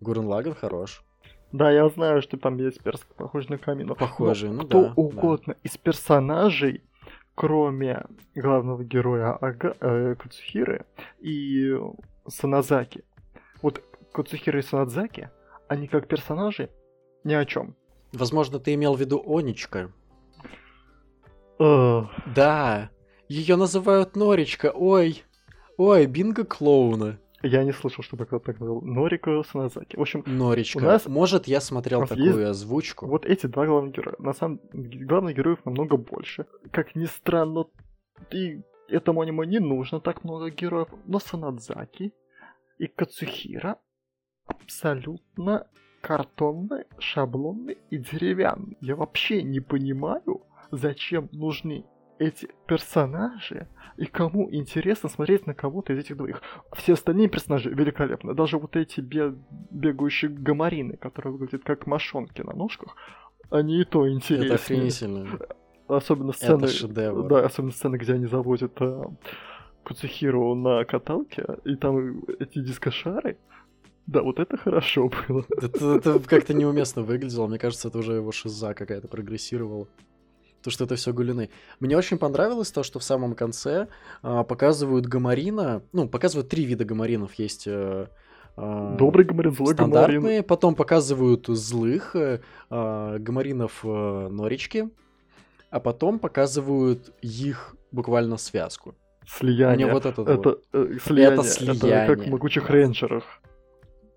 Гурен Лаган хорош. Да, я знаю, что там есть перск, похожий на Камину. Похожий, ну кто да, да. угодно из персонажей, кроме главного героя Ага, э, Кацухиры и Санадзаки. Вот Кацухира и Санадзаки, они как персонажи ни о чем. Возможно, ты имел в виду Оничка. Да, ее называют Норичка. Ой, ой, бинго клоуна. Я не слышал, чтобы кто-то так называл. Норико Санадзаки. В общем, Норичка. У нас- Может, я смотрел нас такую есть озвучку. вот эти два главных героя. На самом главных героев намного больше. Как ни странно, и этому аниме не нужно так много героев. Но Санадзаки и Кацухира абсолютно картонные, шаблонные и деревянные. Я вообще не понимаю, зачем нужны эти персонажи и кому интересно смотреть на кого-то из этих двоих. Все остальные персонажи великолепны. Даже вот эти бе- бегающие гамарины, которые выглядят как мошонки на ножках, они и то Это интереснее. охренительно. Особенно сцены, Это шедевр. да, особенно сцены, где они заводят э, Куцухиру на каталке, и там эти дискошары. Да, вот это хорошо было. Это, это как-то неуместно выглядело. Мне кажется, это уже его шиза какая-то прогрессировала. То, что это все гулины. Мне очень понравилось то, что в самом конце а, показывают гамарина. Ну, показывают три вида гамаринов. Есть э, а, Добрый гамарин, злой гамарин. стандартные, потом показывают злых э, а, гамаринов э, Норички, а потом показывают их буквально связку. Слияние. Мне вот это, Это вот. э, слияние. Это Это слияние. как в могучих рейнджерах.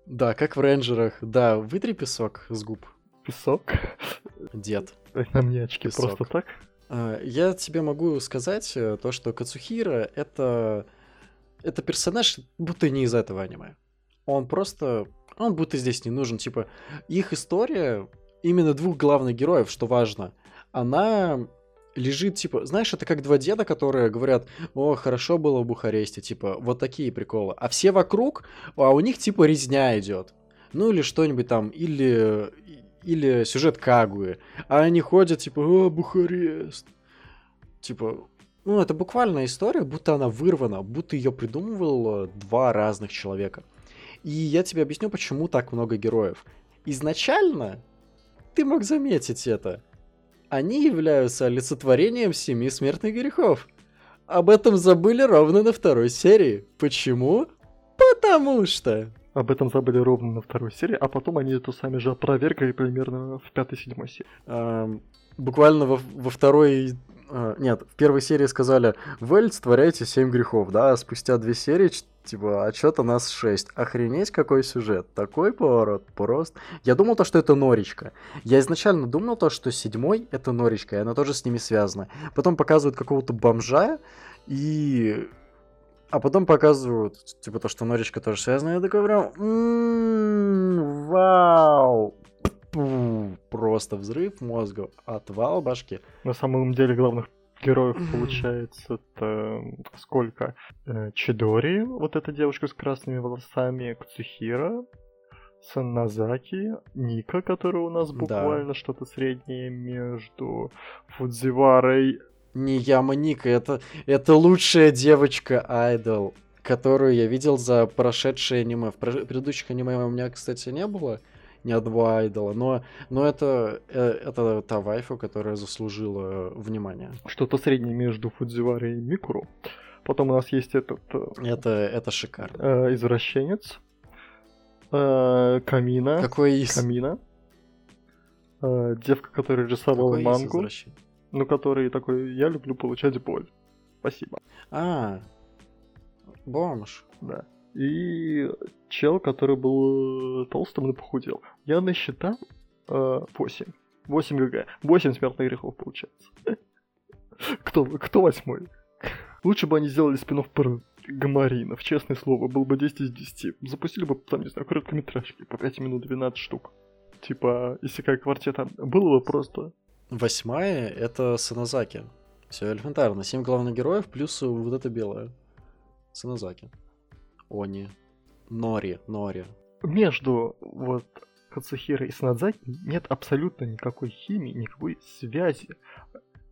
Да, как в рейнджерах. Да, вытри песок с губ, Песок. Дед. На мне очки Песок. просто так. А, Я тебе могу сказать э, то, что Кацухира это это персонаж будто не из этого аниме. Он просто он будто здесь не нужен. Типа их история именно двух главных героев, что важно, она лежит типа, знаешь, это как два деда, которые говорят, о, хорошо было в Бухаресте, типа вот такие приколы, а все вокруг, а у них типа резня идет, ну или что-нибудь там, или или сюжет Кагуи, а они ходят, типа, о, Бухарест. Типа, ну, это буквально история, будто она вырвана, будто ее придумывало два разных человека. И я тебе объясню, почему так много героев. Изначально ты мог заметить это. Они являются олицетворением семи смертных грехов. об этом забыли ровно на второй серии. Почему? Потому что... Об этом забыли ровно на второй серии, а потом они это сами же опровергли примерно в пятой-седьмой серии. Эм, буквально во, во второй а, нет, в первой серии сказали, вы олицетворяете семь грехов, да, а спустя две серии, типа, а что-то нас шесть. Охренеть, какой сюжет. Такой поворот, просто. Я думал то, что это Норичка. Я изначально думал то, что седьмой это Норичка, и она тоже с ними связана. Потом показывают какого-то бомжа, и... А потом показывают, типа, то, что Норичка тоже связана. Я такой прям, «М-м, вау, просто взрыв мозга, отвал башки. На самом деле главных героев получается это сколько? Э, Чидори, вот эта девушка с красными волосами, Кцухира, Санназаки, Ника, которая у нас буквально да. что-то среднее между Фудзиварой. Не Яма Ника, это, это лучшая девочка Айдол, которую я видел за прошедшие аниме. В предыдущих аниме у меня, кстати, не было ни одного айдола, но, но это, э, это та вайфу, которая заслужила внимание. Что-то среднее между Фудзивари и Микуру. Потом у нас есть этот... Э, это, это шикарно. Э, извращенец. Э, Камина. Какой из? Камина. Э, девка, которая рисовала Какой мангу. Ну, который такой, я люблю получать боль. Спасибо. А, бомж. Да и чел, который был э, толстым и похудел. Я насчитал э, 8. 8 ГГ. 8 смертных грехов получается. Кто, кто восьмой? Лучше бы они сделали спинов про гамаринов, честное слово, был бы 10 из 10. Запустили бы, там, не знаю, короткометражки по 5 минут 12 штук. Типа, если как квартета, было бы просто... Восьмая — это Саназаки. Все элементарно. Семь главных героев плюс вот это белое. Саназаки. Они. Нори, Нори. Между вот Кацухира и Санадзаки нет абсолютно никакой химии, никакой связи.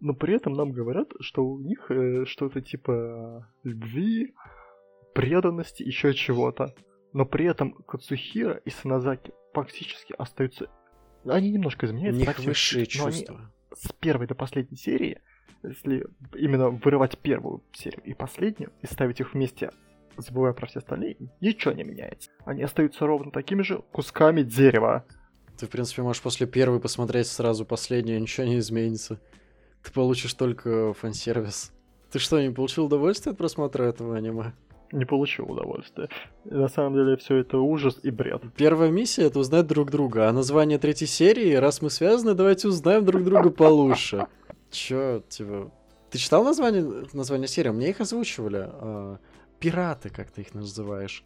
Но при этом нам говорят, что у них э, что-то типа любви, преданности, еще чего-то. Но при этом Кацухира и Саназаки фактически остаются... Они немножко изменяются. У них высшие чувства. с первой до последней серии, если именно вырывать первую серию и последнюю, и ставить их вместе забывая про все остальные, ничего не меняется. Они остаются ровно такими же кусками дерева. Ты, в принципе, можешь после первой посмотреть сразу последнюю, ничего не изменится. Ты получишь только фан-сервис. Ты что, не получил удовольствие от просмотра этого аниме? Не получил удовольствия. На самом деле все это ужас и бред. Первая миссия это узнать друг друга, а название третьей серии, раз мы связаны, давайте узнаем друг друга получше. Чё, типа... Ты читал название, название серии? Мне их озвучивали. А, пираты, как ты их называешь.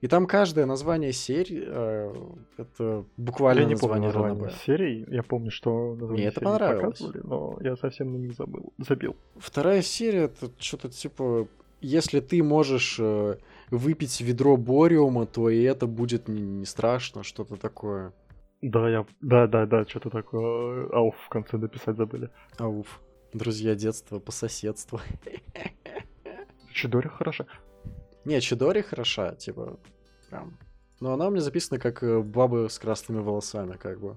И там каждое название серии э, это буквально я не название помню название серии. Я помню, что название Мне это понравилось. но я совсем на них забыл, забил. Вторая серия это что-то типа, если ты можешь э, выпить ведро бориума, то и это будет не, не страшно, что-то такое. Да, я, да, да, да, что-то такое. Ауф в конце дописать забыли. Ауф. Друзья детства по соседству. Чидори хороша. Не, Чидори хороша, типа, прям. Но она у меня записана как э, бабы с красными волосами, как бы.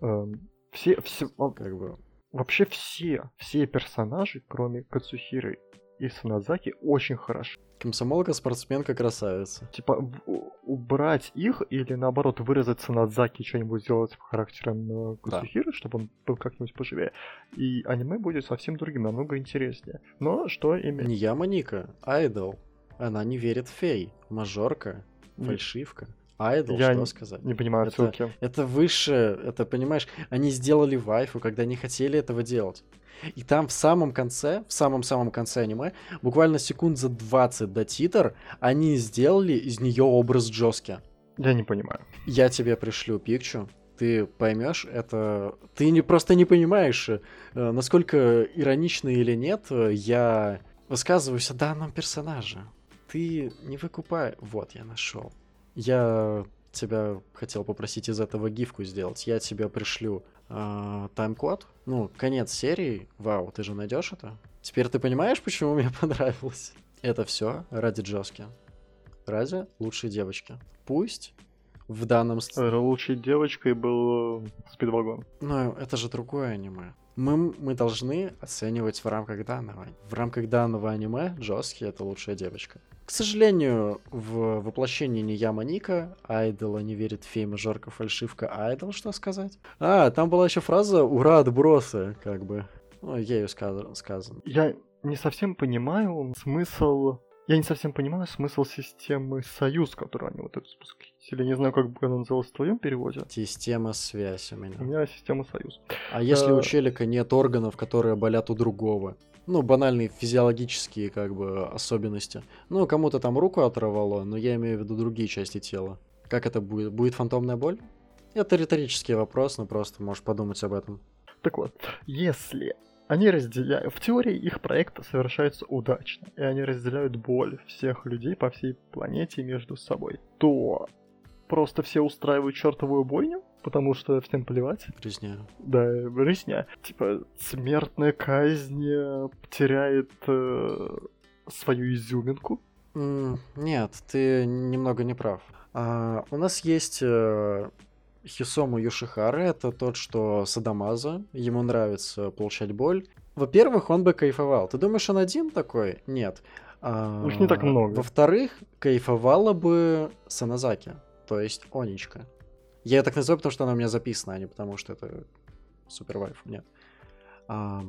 Эм, все, все, как бы. Вообще все, все персонажи, кроме Кацухиры и Саназаки, очень хороши. Комсомолка, спортсменка, красавица. Типа, убрать их или наоборот вырезать Санадзаки, что-нибудь сделать характером Кусухиры, да. чтобы он был как-нибудь поживее. И аниме будет совсем другим, намного интереснее. Но что именно... Не Яма Ника, Айдол. Она не верит в фей. Мажорка, фальшивка. Айдол, Я что сказать? не понимаю отсылки. Это, это выше, это, понимаешь, они сделали вайфу, когда не хотели этого делать. И там в самом конце, в самом-самом конце аниме, буквально секунд за 20 до титр, они сделали из нее образ Джоски. Я не понимаю. Я тебе пришлю пикчу, ты поймешь это. Ты не просто не понимаешь, э, насколько иронично или нет, э, я высказываюсь о данном персонаже. Ты не выкупай. Вот, я нашел. Я тебя хотел попросить из этого гифку сделать. Я тебе пришлю тайм-код. Ну, конец серии. Вау, ты же найдешь это? Теперь ты понимаешь, почему мне понравилось? Это все ради Джоски. Ради лучшей девочки. Пусть в данном... Лучшей девочкой был э, Спидвагон. Ну, это же другое аниме. Мы, мы должны оценивать в рамках данного. В рамках данного аниме Джоски — это лучшая девочка. К сожалению, в воплощении не Яма Ника, Айдола не верит фей, мажорка, фальшивка, Айдол, что сказать? А, там была еще фраза «Ура, отбросы», как бы. Ну, ею сказано. Я не совсем понимаю смысл я не совсем понимаю смысл системы «Союз», которую они вот эту запустили. Не знаю, как бы она называлась в твоем переводе. Система связь у меня. У меня система «Союз». А если у э, челика нет органов, которые болят у другого? Ну, банальные физиологические, как бы, особенности. Ну, кому-то там руку оторвало, но я имею в виду другие части тела. Как это будет? Будет фантомная боль? Это риторический вопрос, но просто можешь подумать об этом. Так вот, если они разделяют... В теории их проект совершается удачно, и они разделяют боль всех людей по всей планете между собой. То просто все устраивают чертовую бойню, потому что всем плевать. Резня. Да, резня. Типа, смертная казнь э, теряет э, свою изюминку. Mm, нет, ты немного не прав. А, у нас есть э, Хисому Юшихара, это тот, что Садамаза, ему нравится получать боль. Во-первых, он бы кайфовал. Ты думаешь, он один такой? Нет. А, Уж не так много. Во-вторых, кайфовала бы Саназаки, то есть Оничка. Я ее так называю, потому что она у меня записана, а не потому что это супер вайф. Нет. А,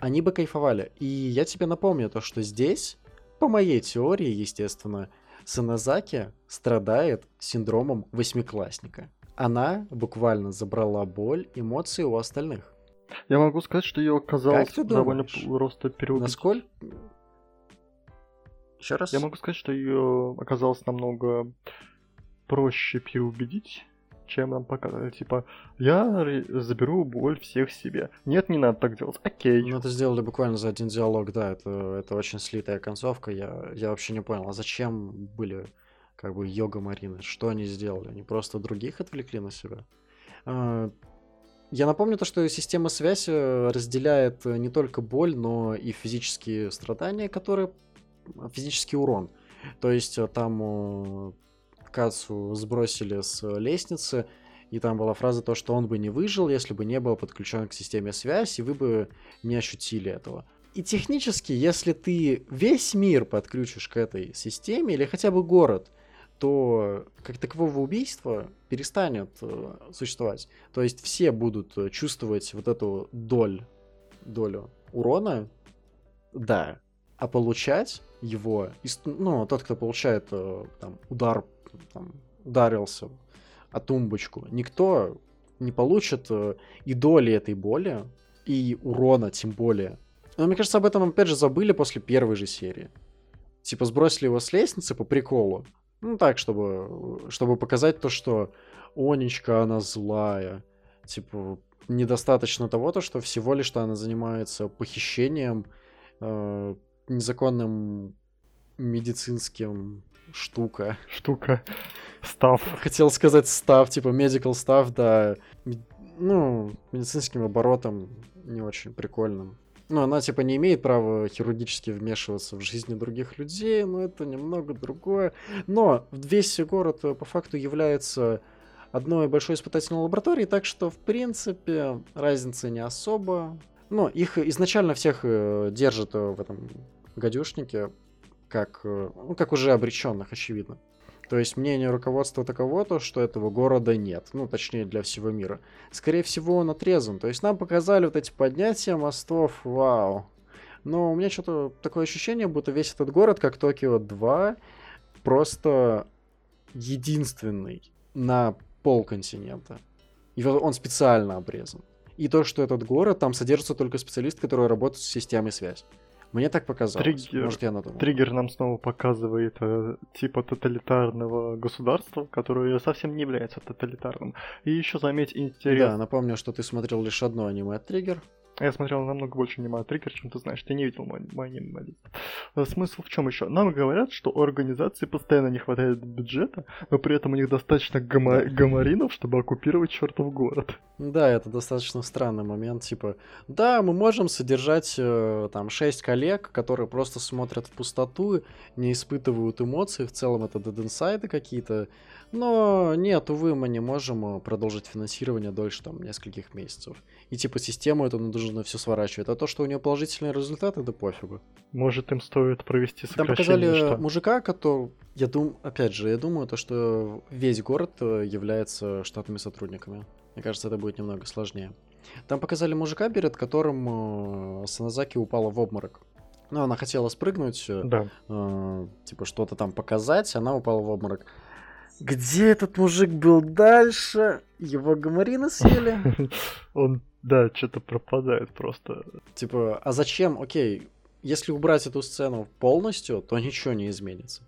они бы кайфовали. И я тебе напомню то, что здесь, по моей теории, естественно, Саназаки страдает синдромом восьмиклассника она буквально забрала боль, эмоции у остальных. Я могу сказать, что ее оказалось довольно просто переубедить. Насколько? Еще раз? Я могу сказать, что ее оказалось намного проще переубедить, чем нам показывали. Типа, я заберу боль всех себе. Нет, не надо так делать. Окей. Ну, это сделали буквально за один диалог, да. Это, это очень слитая концовка. Я, я вообще не понял, а зачем были как бы йога Марины. Что они сделали? Они просто других отвлекли на себя. А, я напомню то, что система связи разделяет не только боль, но и физические страдания, которые физический урон. То есть э, там э, Кацу сбросили с лестницы, и там была фраза то, что он бы не выжил, если бы не был подключен к системе связи, и вы бы не ощутили этого. И технически, если ты весь мир подключишь к этой системе, или хотя бы город, то как такового убийства перестанет э, существовать. То есть все будут э, чувствовать вот эту доль, долю урона, да, а получать его, ну, тот, кто получает э, там, удар, там, ударился о тумбочку, никто не получит и доли этой боли, и урона тем более. Но мне кажется, об этом опять же забыли после первой же серии. Типа сбросили его с лестницы по приколу, ну так, чтобы, чтобы показать то, что Онечка, она злая. Типа, недостаточно того, то, что всего лишь что она занимается похищением, э, незаконным медицинским штука. Штука. Став. Хотел сказать став, типа medical став, да. Ну, медицинским оборотом не очень прикольным. Ну, она, типа, не имеет права хирургически вмешиваться в жизни других людей, но это немного другое. Но весь город э, по факту является одной большой испытательной лабораторией, так что, в принципе, разницы не особо. Но их изначально всех э, держат э, в этом гадюшнике, как, ну, как уже обреченных, очевидно. То есть мнение руководства таково, то, что этого города нет. Ну, точнее, для всего мира. Скорее всего, он отрезан. То есть нам показали вот эти поднятия мостов. Вау. Но у меня что-то такое ощущение, будто весь этот город, как Токио 2, просто единственный на полконтинента. И он специально обрезан. И то, что этот город, там содержится только специалист, который работает с системой связи. Мне так показалось. Триггер, Может, я надумал. Триггер нам снова показывает э, типа тоталитарного государства, которое совсем не является тоталитарным. И еще заметь интерес... Да, напомню, что ты смотрел лишь одно аниме от Триггер. Я смотрел намного больше аниме Триггер, чем ты знаешь. Ты не видел мой, мой аниме э, Смысл в чем еще? Нам говорят, что у организации постоянно не хватает бюджета, но при этом у них достаточно гомо- гоморинов, чтобы оккупировать чертов город. Да, это достаточно странный момент. Типа, да, мы можем содержать э, там шесть коллег, которые просто смотрят в пустоту, не испытывают эмоций. В целом это inside какие-то. Но нет, увы, мы не можем э, продолжить финансирование дольше там нескольких месяцев. И типа систему надо нужно все сворачивать, а то, что у него положительные результаты, да пофигу. Может, им стоит провести Там показали что? мужика, который... Я думаю, опять же, я думаю, то, что весь город э, является штатными сотрудниками. Мне кажется, это будет немного сложнее. Там показали мужика, перед которым э, Саназаки упала в обморок. Ну, она хотела спрыгнуть, да. э, типа что-то там показать, она упала в обморок. Где этот мужик был дальше? Его гоморины съели? Он, да, что-то пропадает просто. Типа, а зачем? Окей, если убрать эту сцену полностью, то ничего не изменится.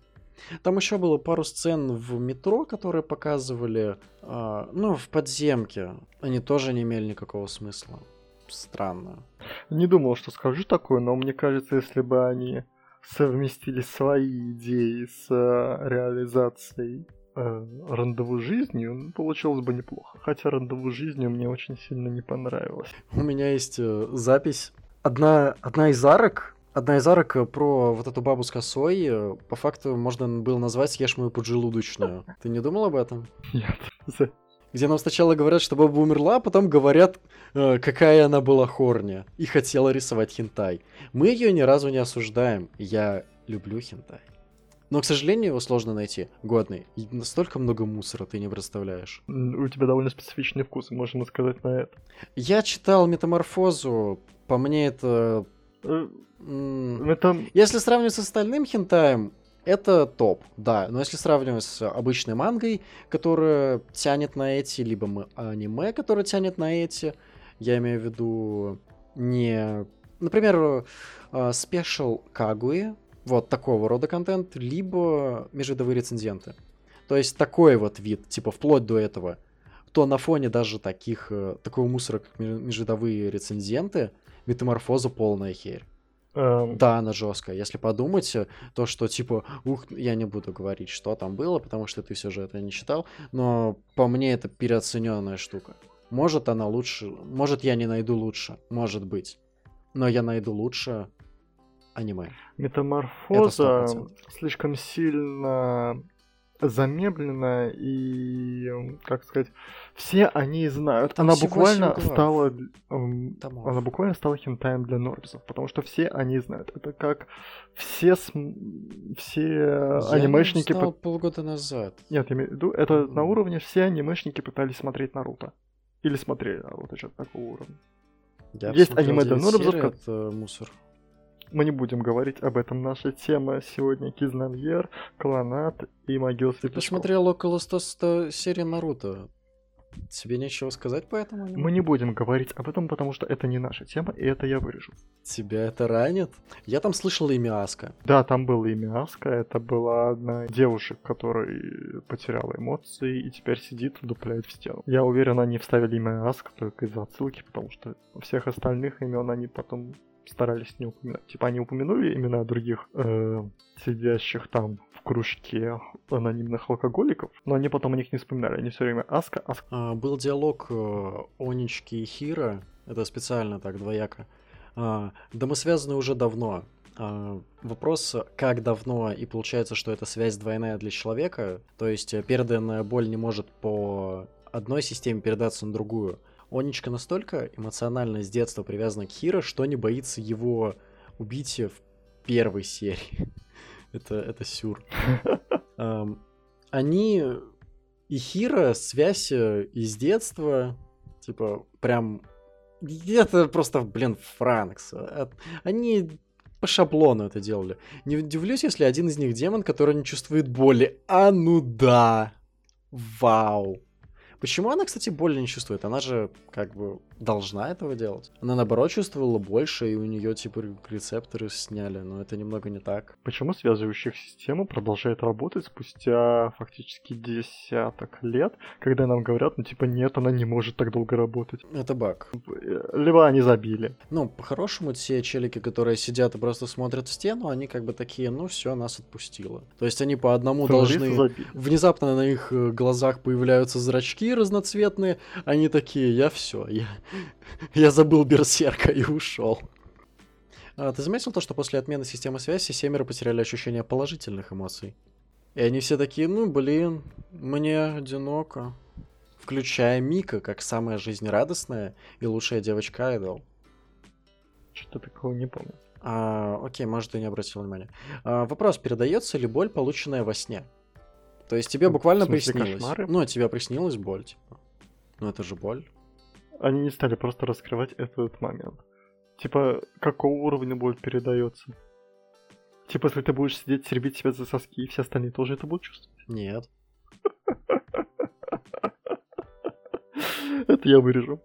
Там еще было пару сцен в метро, которые показывали, э, ну, в подземке. Они тоже не имели никакого смысла. Странно. Не думал, что скажу такое, но мне кажется, если бы они совместили свои идеи с э, реализацией рандеву жизнью, ну, получилось бы неплохо. Хотя рандеву жизнью мне очень сильно не понравилось. У меня есть э, запись. Одна, одна из арок Одна из арок э, про вот эту бабу с косой, э, по факту можно было назвать «Съешь мою поджелудочную». Ты не думал об этом? Нет. Где нам сначала говорят, что баба умерла, а потом говорят, э, какая она была хорня и хотела рисовать хентай. Мы ее ни разу не осуждаем. Я люблю хентай. Но, к сожалению, его сложно найти. Годный. И настолько много мусора ты не представляешь. У тебя довольно специфичный вкус, можно сказать на это. Я читал метаморфозу. По мне это это... Если сравнивать с остальным хентаем, это топ, да. Но если сравнивать с обычной мангой, которая тянет на эти, либо аниме, которое тянет на эти, я имею в виду не... Например, спешл Кагуи, вот такого рода контент, либо межвидовые рецензенты. То есть такой вот вид, типа вплоть до этого, то на фоне даже таких, э, такого мусора, как межвидовые рецензенты, метаморфоза полная херь. Um... Да, она жесткая. Если подумать, э, то, что типа, ух, я не буду говорить, что там было, потому что ты все же это не читал, но по мне это переоцененная штука. Может она лучше, может я не найду лучше, может быть, но я найду лучше аниме. Метаморфоза слишком сильно замедленно и, как сказать, все они знают. Там она буквально стала, эм, она буквально стала хентаем для норбисов, потому что все они знают. Это как все см... все я анимешники. Я полгода назад. Нет, я имею в виду, это mm-hmm. на уровне все анимешники пытались смотреть Наруто или смотрели Наруто, что-то такого уровня. Я Есть аниме для норбисов. Это мусор. Мы не будем говорить об этом. Наша тема сегодня Кизнамьер, Кланат и Могила Светлячков. Ты посмотрел около 100, 100 серий Наруто. Тебе нечего сказать по этому аниме? Мы не будем говорить об этом, потому что это не наша тема, и это я вырежу. Тебя это ранит? Я там слышал имя Аска. Да, там было имя Аска. Это была одна из девушек, которая потеряла эмоции и теперь сидит, вдупляет в стену. Я уверен, они вставили имя Аска только из-за отсылки, потому что всех остальных имен они потом старались не упоминать. Типа они упомянули имена других э, сидящих там в кружке анонимных алкоголиков, но они потом о них не вспоминали. Они все время Аска, Аска. А, был диалог э, Онички и Хира. Это специально так, двояко. А, да мы связаны уже давно. А, вопрос, как давно, и получается, что эта связь двойная для человека, то есть э, переданная боль не может по одной системе передаться на другую. Онечка настолько эмоционально с детства привязана к Хиро, что не боится его убить в первой серии. это, это сюр. Они и Хиро связь э, из детства, типа, прям... Это просто, блин, Франкс. Они по шаблону это делали. Не удивлюсь, если один из них демон, который не чувствует боли. А ну да! Вау! Почему она, кстати, боли не чувствует? Она же как бы должна этого делать. Она наоборот чувствовала больше, и у нее типа рецепторы сняли, но это немного не так. Почему связывающих систему продолжает работать спустя фактически десяток лет, когда нам говорят, ну типа нет, она не может так долго работать? Это баг. Либо они забили. Ну, по-хорошему, те челики, которые сидят и просто смотрят в стену, они как бы такие, ну все, нас отпустило. То есть они по одному должны... Забили. Внезапно на их э, глазах появляются зрачки, разноцветные, они такие, я все, я, я забыл Берсерка и ушел. А, ты заметил то, что после отмены системы связи семеро потеряли ощущение положительных эмоций? И они все такие, ну блин, мне одиноко. Включая Мика, как самая жизнерадостная и лучшая девочка Айдол. Что-то такого не помню. А, окей, может, ты не обратил внимания. А, вопрос, передается ли боль, полученная во сне? То есть тебе буквально смысле, приснилось. кошмары? Ну, тебе приснилась боль, типа. Ну, это же боль. Они не стали просто раскрывать этот момент. Типа, какого уровня боль передается? Типа, если ты будешь сидеть, теребить себя за соски, и все остальные тоже это будут чувствовать? Нет. Это я вырежу.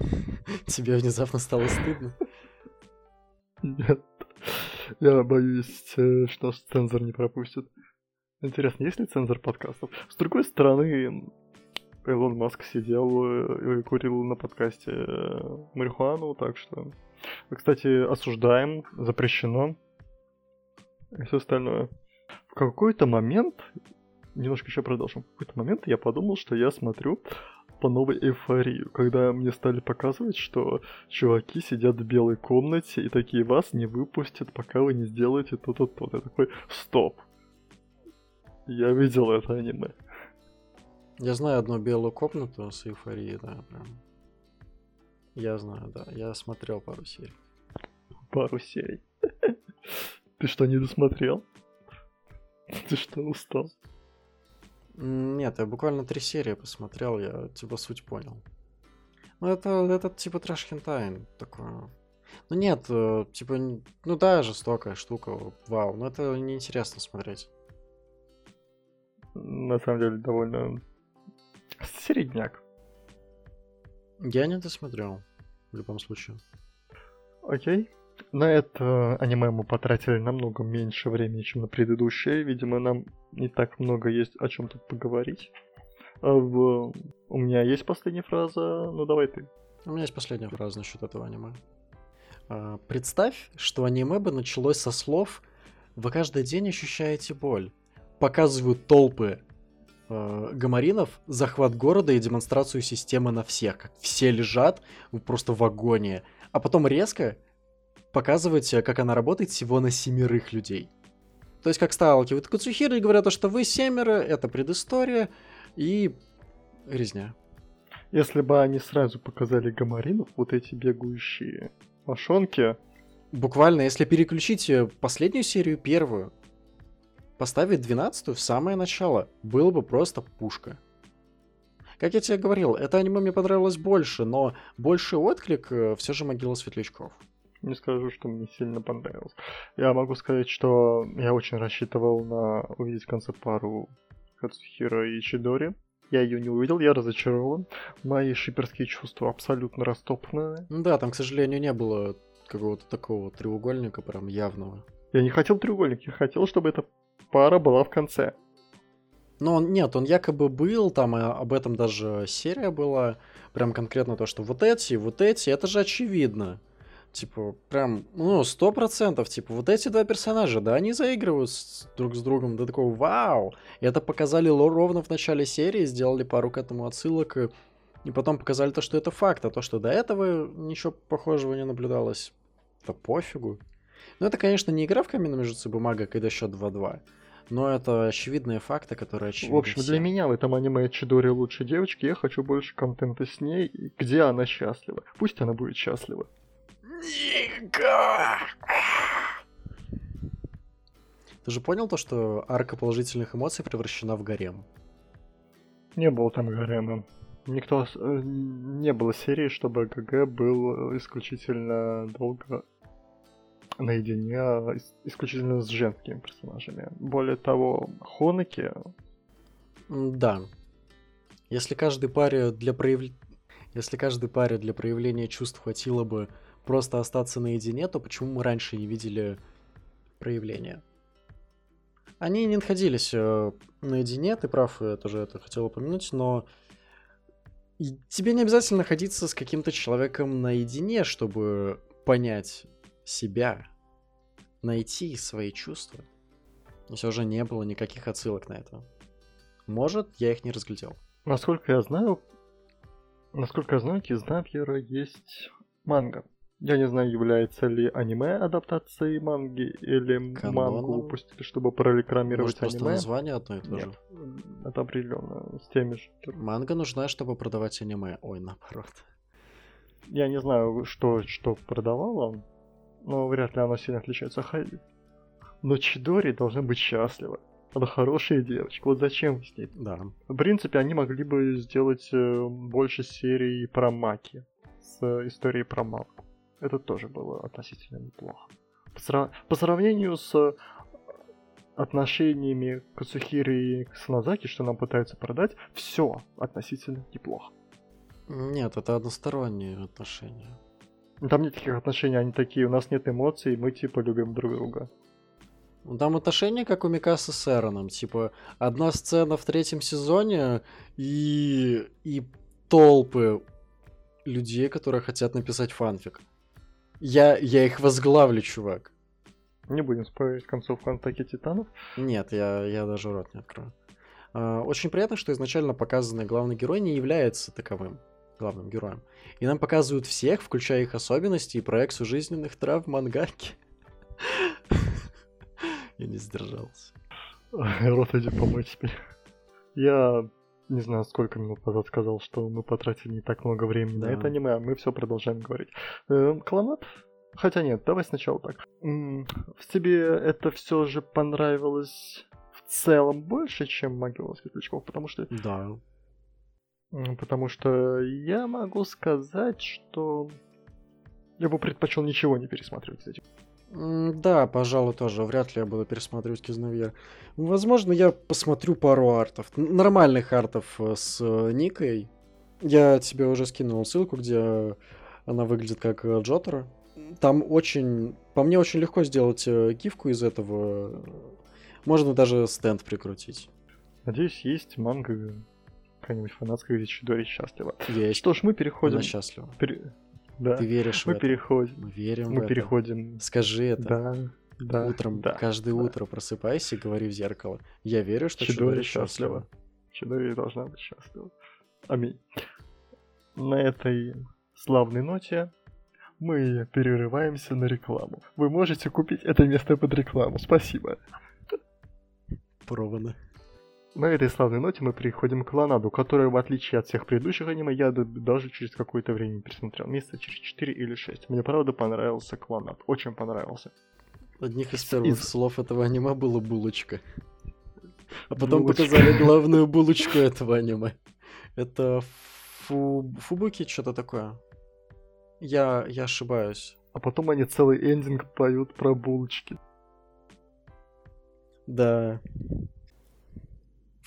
Тебе внезапно стало стыдно. Нет. Я боюсь, э, что наш цензор не пропустит. Интересно, есть ли цензор подкастов? С другой стороны, Илон Маск сидел э, и курил на подкасте э, марихуану, так что... Кстати, осуждаем, запрещено. И все остальное. В какой-то момент, немножко еще продолжим, в какой-то момент я подумал, что я смотрю по новой эйфорию, когда мне стали показывать, что чуваки сидят в белой комнате и такие вас не выпустят, пока вы не сделаете то-то, то Я такой, стоп. Я видел это аниме. Я знаю одну белую комнату с эйфорией, да, прям. Я знаю, да. Я смотрел пару серий. Пару серий. Ты что, не досмотрел? Ты что, устал? Нет, я буквально три серии посмотрел, я типа суть понял. Ну, это, это типа трэш хентай такое. Ну нет, э, типа, ну да, жестокая штука, вау, но это неинтересно смотреть. На самом деле, довольно середняк. Я не досмотрел, в любом случае. Окей. На это аниме мы потратили намного меньше времени, чем на предыдущее. Видимо, нам не так много есть о чем тут поговорить. А в- У меня есть последняя фраза, ну давай ты. У меня есть последняя фраза насчет этого аниме. А, Представь, что аниме бы началось со слов «Вы каждый день ощущаете боль». Показывают толпы э, гамаринов, захват города и демонстрацию системы на всех. Как все лежат просто в агонии. А потом резко показываете, как она работает всего на семерых людей. То есть как сталкивают Кацухиры и говорят, что вы семеро, это предыстория и резня. Если бы они сразу показали гамаринов, вот эти бегающие мошонки, Буквально, если переключить э, последнюю серию, первую, поставить двенадцатую в самое начало, было бы просто пушка. Как я тебе говорил, это аниме мне понравилось больше, но больший отклик все же Могила Светлячков. не скажу, что мне сильно понравилось. Я могу сказать, что я очень рассчитывал на увидеть в конце пару Хацухира и Чидори. Я ее не увидел, я разочарован. Мои шиперские чувства абсолютно растоптаны. Ну да, там, к сожалению, не было какого-то такого треугольника прям явного. Я не хотел треугольник, я хотел, чтобы эта пара была в конце. Но он, нет, он якобы был, там об этом даже серия была, прям конкретно то, что вот эти, вот эти, это же очевидно. Типа, прям, ну, сто процентов, типа, вот эти два персонажа, да, они заигрывают с- друг с другом, да такого, вау! И это показали ровно в начале серии, сделали пару к этому отсылок, и, и потом показали то, что это факт, а то, что до этого ничего похожего не наблюдалось, да пофигу. Ну, это, конечно, не игра в каменном жицы бумага, когда счет 2-2, но это очевидные факты, которые очевидны В общем, для меня в этом аниме Чидори лучше девочки, я хочу больше контента с ней, где она счастлива. Пусть она будет счастлива. Ника! Ты же понял то, что арка положительных эмоций превращена в гарем? Не было там гарема. Никто... э, Не было серии, чтобы ГГ был исключительно долго наедине, а ис- исключительно с женскими персонажами. Более того, Хонаки... Да. Если каждой паре для прояв... Если каждой паре для проявления чувств хватило бы просто остаться наедине, то почему мы раньше не видели проявления? Они не находились э, наедине, ты прав, я тоже это хотел упомянуть, но тебе не обязательно находиться с каким-то человеком наедине, чтобы понять себя, найти свои чувства. И все же не было никаких отсылок на это. Может, я их не разглядел. Насколько я знаю, насколько я знаю, Кизнапьера есть манга. Я не знаю, является ли аниме адаптацией манги или мангу Каноном? выпустили, чтобы прорекламировать Может, просто аниме. название одно и то Нет, же. это определенно с теми же. Манга нужна, чтобы продавать аниме. Ой, наоборот. Я не знаю, что, что продавало. Но вряд ли оно сильно отличается от Хайди. Но Чидори должна быть счастлива. Она хорошая девочка. Вот зачем с ней? Да. В принципе, они могли бы сделать э, больше серий про Маки. С э, историей про Маку. Это тоже было относительно неплохо. По, сра- по сравнению с э, отношениями Кацухири и Саназаки, что нам пытаются продать, все относительно неплохо. Нет, это односторонние отношения. Там нет таких отношений, они такие, у нас нет эмоций, мы типа любим друг друга. Ну, Там отношения, как у Микаса с Эроном. Типа, одна сцена в третьем сезоне и, и толпы людей, которые хотят написать фанфик. Я, я их возглавлю, чувак. Не будем спорить концовку Атаки Титанов. Нет, я, я даже рот не открою. А, Очень приятно, что изначально показанный главный герой не является таковым главным героем. И нам показывают всех, включая их особенности и проекцию жизненных травм мангаки. Я не сдержался. Рот иди помочь теперь. Я не знаю, сколько минут назад сказал, что мы потратили не так много времени на Да. это аниме, а мы все продолжаем говорить. Эм, Клонат? Хотя нет, давай сначала так. В тебе это все же понравилось в целом больше, чем Могила Светлячков, потому что Да. Потому что я могу сказать, что я бы предпочел ничего не пересматривать с этим. М, Да, пожалуй, тоже. Вряд ли я буду пересматривать Кизнавьер. Возможно, я посмотрю пару артов. Нормальных артов э, с э, Никой. Я тебе уже скинул ссылку, где она выглядит как э, Джотара. Там очень... По мне очень легко сделать гифку из этого. Можно даже стенд прикрутить. Надеюсь, есть манга какая-нибудь фанатская, где Чидори счастлива. Есть. Что ж, мы переходим... Она счастлива. пере- Да, Ты веришь в мы это? переходим. Мы верим в Мы это. переходим... Скажи это. Да, да, Утром, да. каждое да. утро просыпайся и говори в зеркало. Я верю, что счастлива. счастлива. Чидори должна быть счастлива. Аминь. На этой славной ноте мы перерываемся на рекламу. Вы можете купить это место под рекламу. Спасибо. Порвано. На этой славной ноте мы переходим к Клонаду, который, в отличие от всех предыдущих аниме, я даже через какое-то время пересмотрел. Месяца через 4 или 6. Мне правда понравился Клонад. Очень понравился. Одних из Из- первых из- слов этого аниме было булочка. А потом Булочка. показали главную булочку этого аниме. Это фу... Фубуки, что-то такое. Я, я ошибаюсь. А потом они целый эндинг поют про булочки. Да.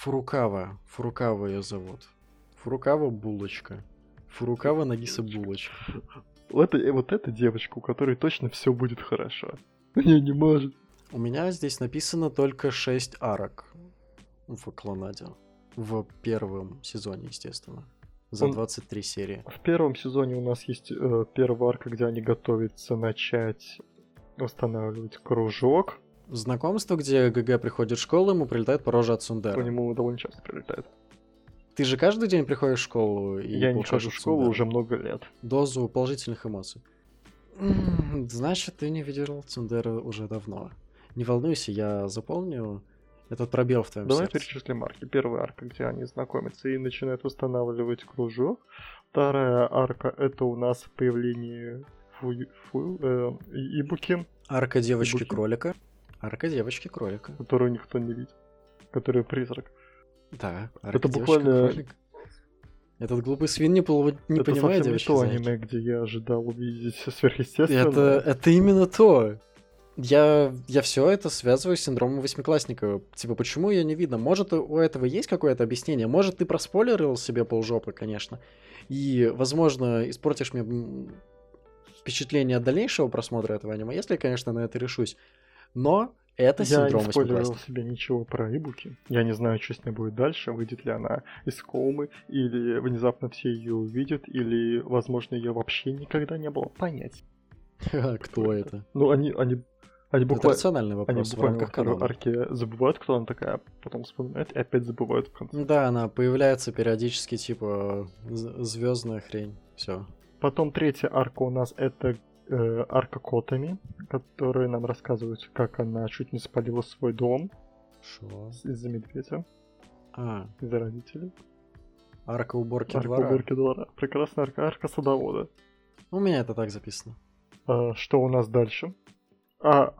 Фурукава. Фурукава ее зовут. Фурукава булочка. Фурукава Нагиса булочка. Вот, вот эта девочка, у которой точно все будет хорошо. Не, не может. У меня здесь написано только 6 арок в Клонаде. В первом сезоне, естественно. За Он- 23 серии. В первом сезоне у нас есть э, первая арка, где они готовятся начать восстанавливать кружок. Знакомство, где ГГ приходит в школу, ему прилетает по роже от По Сундера. нему довольно часто прилетает. Ты же каждый день приходишь в школу и Я не хожу в школу Сундера уже много лет. дозу положительных эмоций. Значит, ты не видел Цундера уже давно. Не волнуйся, я запомню этот пробел в твоем Давай сердце. перечислим арки. Первая арка, где они знакомятся и начинают восстанавливать кружок. Вторая арка это у нас появление фу, фу, э, Ибуки, Арка девочки-кролика. Арка девочки-кролика. которую никто не видит. Который призрак. Да, Это арка буквально- девочка-кролик. Этот глупый свин не, пол- не это понимает совсем не то девочки аниме, где я ожидал увидеть сверхъестественное. Это, это именно то. Я, я все это связываю с синдромом восьмиклассника. Типа, почему ее не видно? Может, у этого есть какое-то объяснение? Может, ты проспойлерил себе полжопы, конечно. И, возможно, испортишь мне впечатление от дальнейшего просмотра этого аниме, если, конечно, на это решусь. Но это Я синдром не спойлерил себе ничего про Ибуки. Я не знаю, что с ней будет дальше. Выйдет ли она из комы, или внезапно все ее увидят, или, возможно, ее вообще никогда не было. Понять. Кто это? Ну, они, они, они Это буквально... рациональный Они вопрос в буквально рамках второй арке забывают, кто она такая, а потом вспоминают и опять забывают в конце. Да, она появляется периодически, типа, звездная хрень. Все. Потом третья арка у нас это э, арка Котами, которая нам рассказывает, как она чуть не спалила свой дом Шо? из-за медведя, А, из-за родителей. арка уборки арка двора. уборки двора. Прекрасная арка, арка садовода. У меня это так записано. А, что у нас дальше? А,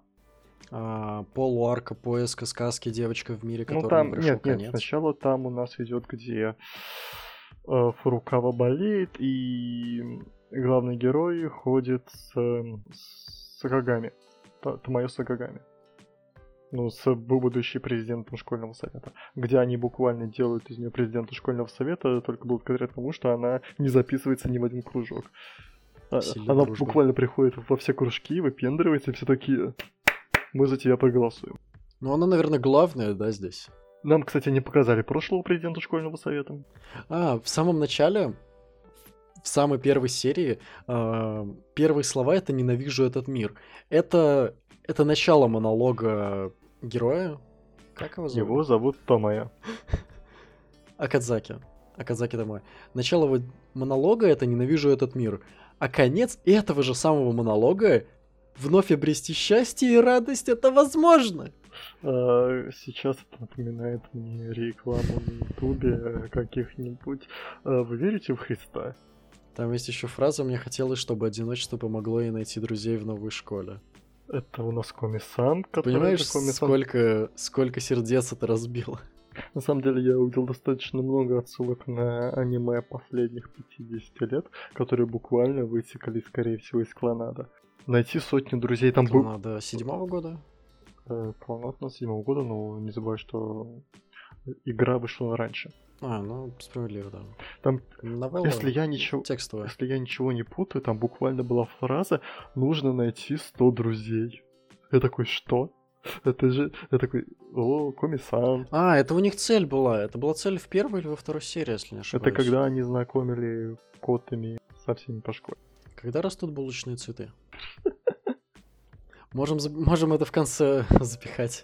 А, полуарка поиска сказки «Девочка в мире», ну которому там, пришел нет, нет, конец. сначала там у нас идет, где э, Фурукава болеет, и главный герой ходит с, эм, с Сагагами. Та- Тамайо Сагагами. Ну, с будущим президентом школьного совета. Где они буквально делают из нее президента школьного совета, только благодаря тому, что она не записывается ни в один кружок. А- Сильная Она дружба. буквально приходит во все кружки, выпендривается, и все такие, мы за тебя проголосуем. Ну, она, наверное, главная, да, здесь. Нам, кстати, не показали прошлого президента школьного совета. А, в самом начале, в самой первой серии, а, первые слова это «ненавижу этот мир». Это, это начало монолога героя. Как его зовут? Его зовут Томая. Акадзаки. Акадзаки домой. Начало его монолога это «Ненавижу этот мир». А конец этого же самого монолога «Вновь обрести счастье и радость это возможно». А, Сейчас это напоминает мне рекламу на Ютубе каких-нибудь. А, Вы верите в Христа? Там есть еще фраза «Мне хотелось, чтобы одиночество помогло ей найти друзей в новой школе». Это у нас Коми-сан, который... Понимаешь, Коми-сан- сколько, сколько сердец это разбило? На самом деле я увидел достаточно много отсылок на аниме последних 50 лет, которые буквально вытекали, скорее всего, из клонада. Найти сотню друзей там был... Надо седьмого года? Э, Клонад на седьмого года, но не забывай, что игра вышла раньше. А, ну, справедливо, да. Там, Новелла если я ничего... текстовая. Если я ничего не путаю, там буквально была фраза «Нужно найти 100 друзей». Я такой, что? Это же... Я такой, о, Коми-сан. А, это у них цель была. Это была цель в первой или во второй серии, если не ошибаюсь. Это когда они знакомили котами со всеми по школе. Когда растут булочные цветы? Можем, можем это в конце запихать.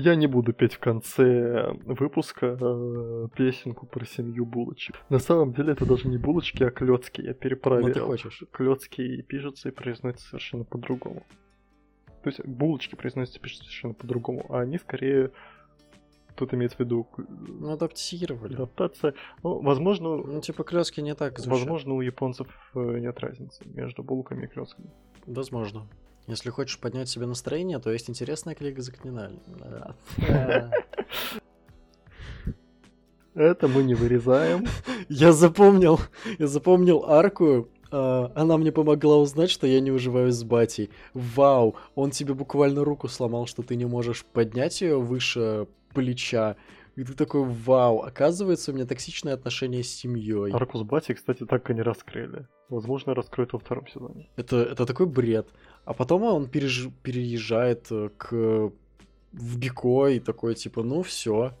Я не буду петь в конце выпуска э, песенку про семью булочек. На самом деле это даже не булочки, а клетки. Я Ну, ты перепроверил. хочешь. Клетки пишутся и произносятся совершенно по-другому. То есть булочки произносятся и пишутся совершенно по-другому, а они скорее... Тут имеется в виду Ну, адаптировали. адаптация. Ну, возможно, Ну, типа, клёцки не так звучат. возможно, у японцев э, нет разницы между булками и клетками. Возможно. Если хочешь поднять себе настроение, то есть интересная книга за. Это мы не вырезаем. Я запомнил, я запомнил арку. а, Она мне помогла узнать, что я не уживаюсь с батей. Вау, он тебе буквально руку сломал, что ты не можешь поднять ее выше плеча. И ты такой, вау, оказывается, у меня токсичные отношения с семьей. Аркус Бати, кстати, так и не раскрыли. Возможно, раскроют во втором сезоне. Это, это такой бред. А потом он переж- переезжает э, к в Бико и такой, типа, ну все.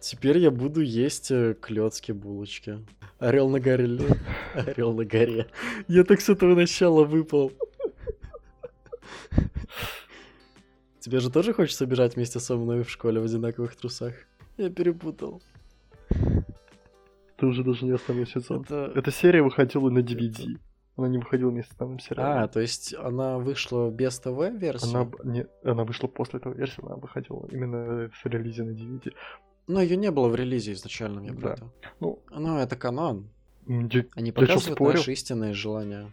Теперь я буду есть э, клёцки булочки. Орел на горе. Орел на горе. Я так с этого начала выпал. Тебе же тоже хочется бежать вместе со мной в школе в одинаковых трусах? Я перепутал. Ты уже даже не основной сезон. Это... Эта серия выходила на DVD. Она не выходила вместе с основным А, сериалом. то есть она вышла без ТВ-версии? Она, не, она вышла после этого версии, она выходила именно в релизе на DVD. Но ее не было в релизе изначальном, я Да. про это. Ну, Ну, это канон. я- Они Я показывают спорю? наши истинные желания.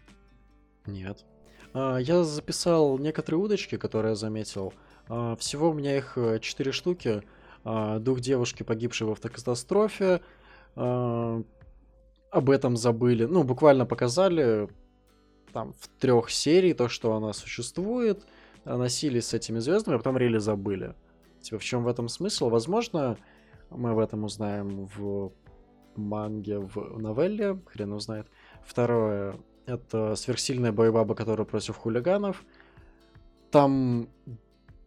Нет. А, я записал некоторые удочки, которые я заметил. А, всего у меня их э, четыре штуки. А, дух девушки, погибшей в автокатастрофе. Об этом забыли. Ну, буквально показали там в трех серий то, что она существует. Носились с этими звездами, а потом рели забыли. Типа, в чем в этом смысл? Возможно, мы в этом узнаем в манге, в новелле, хрен его знает. Второе, это сверхсильная боебаба, которая против хулиганов. Там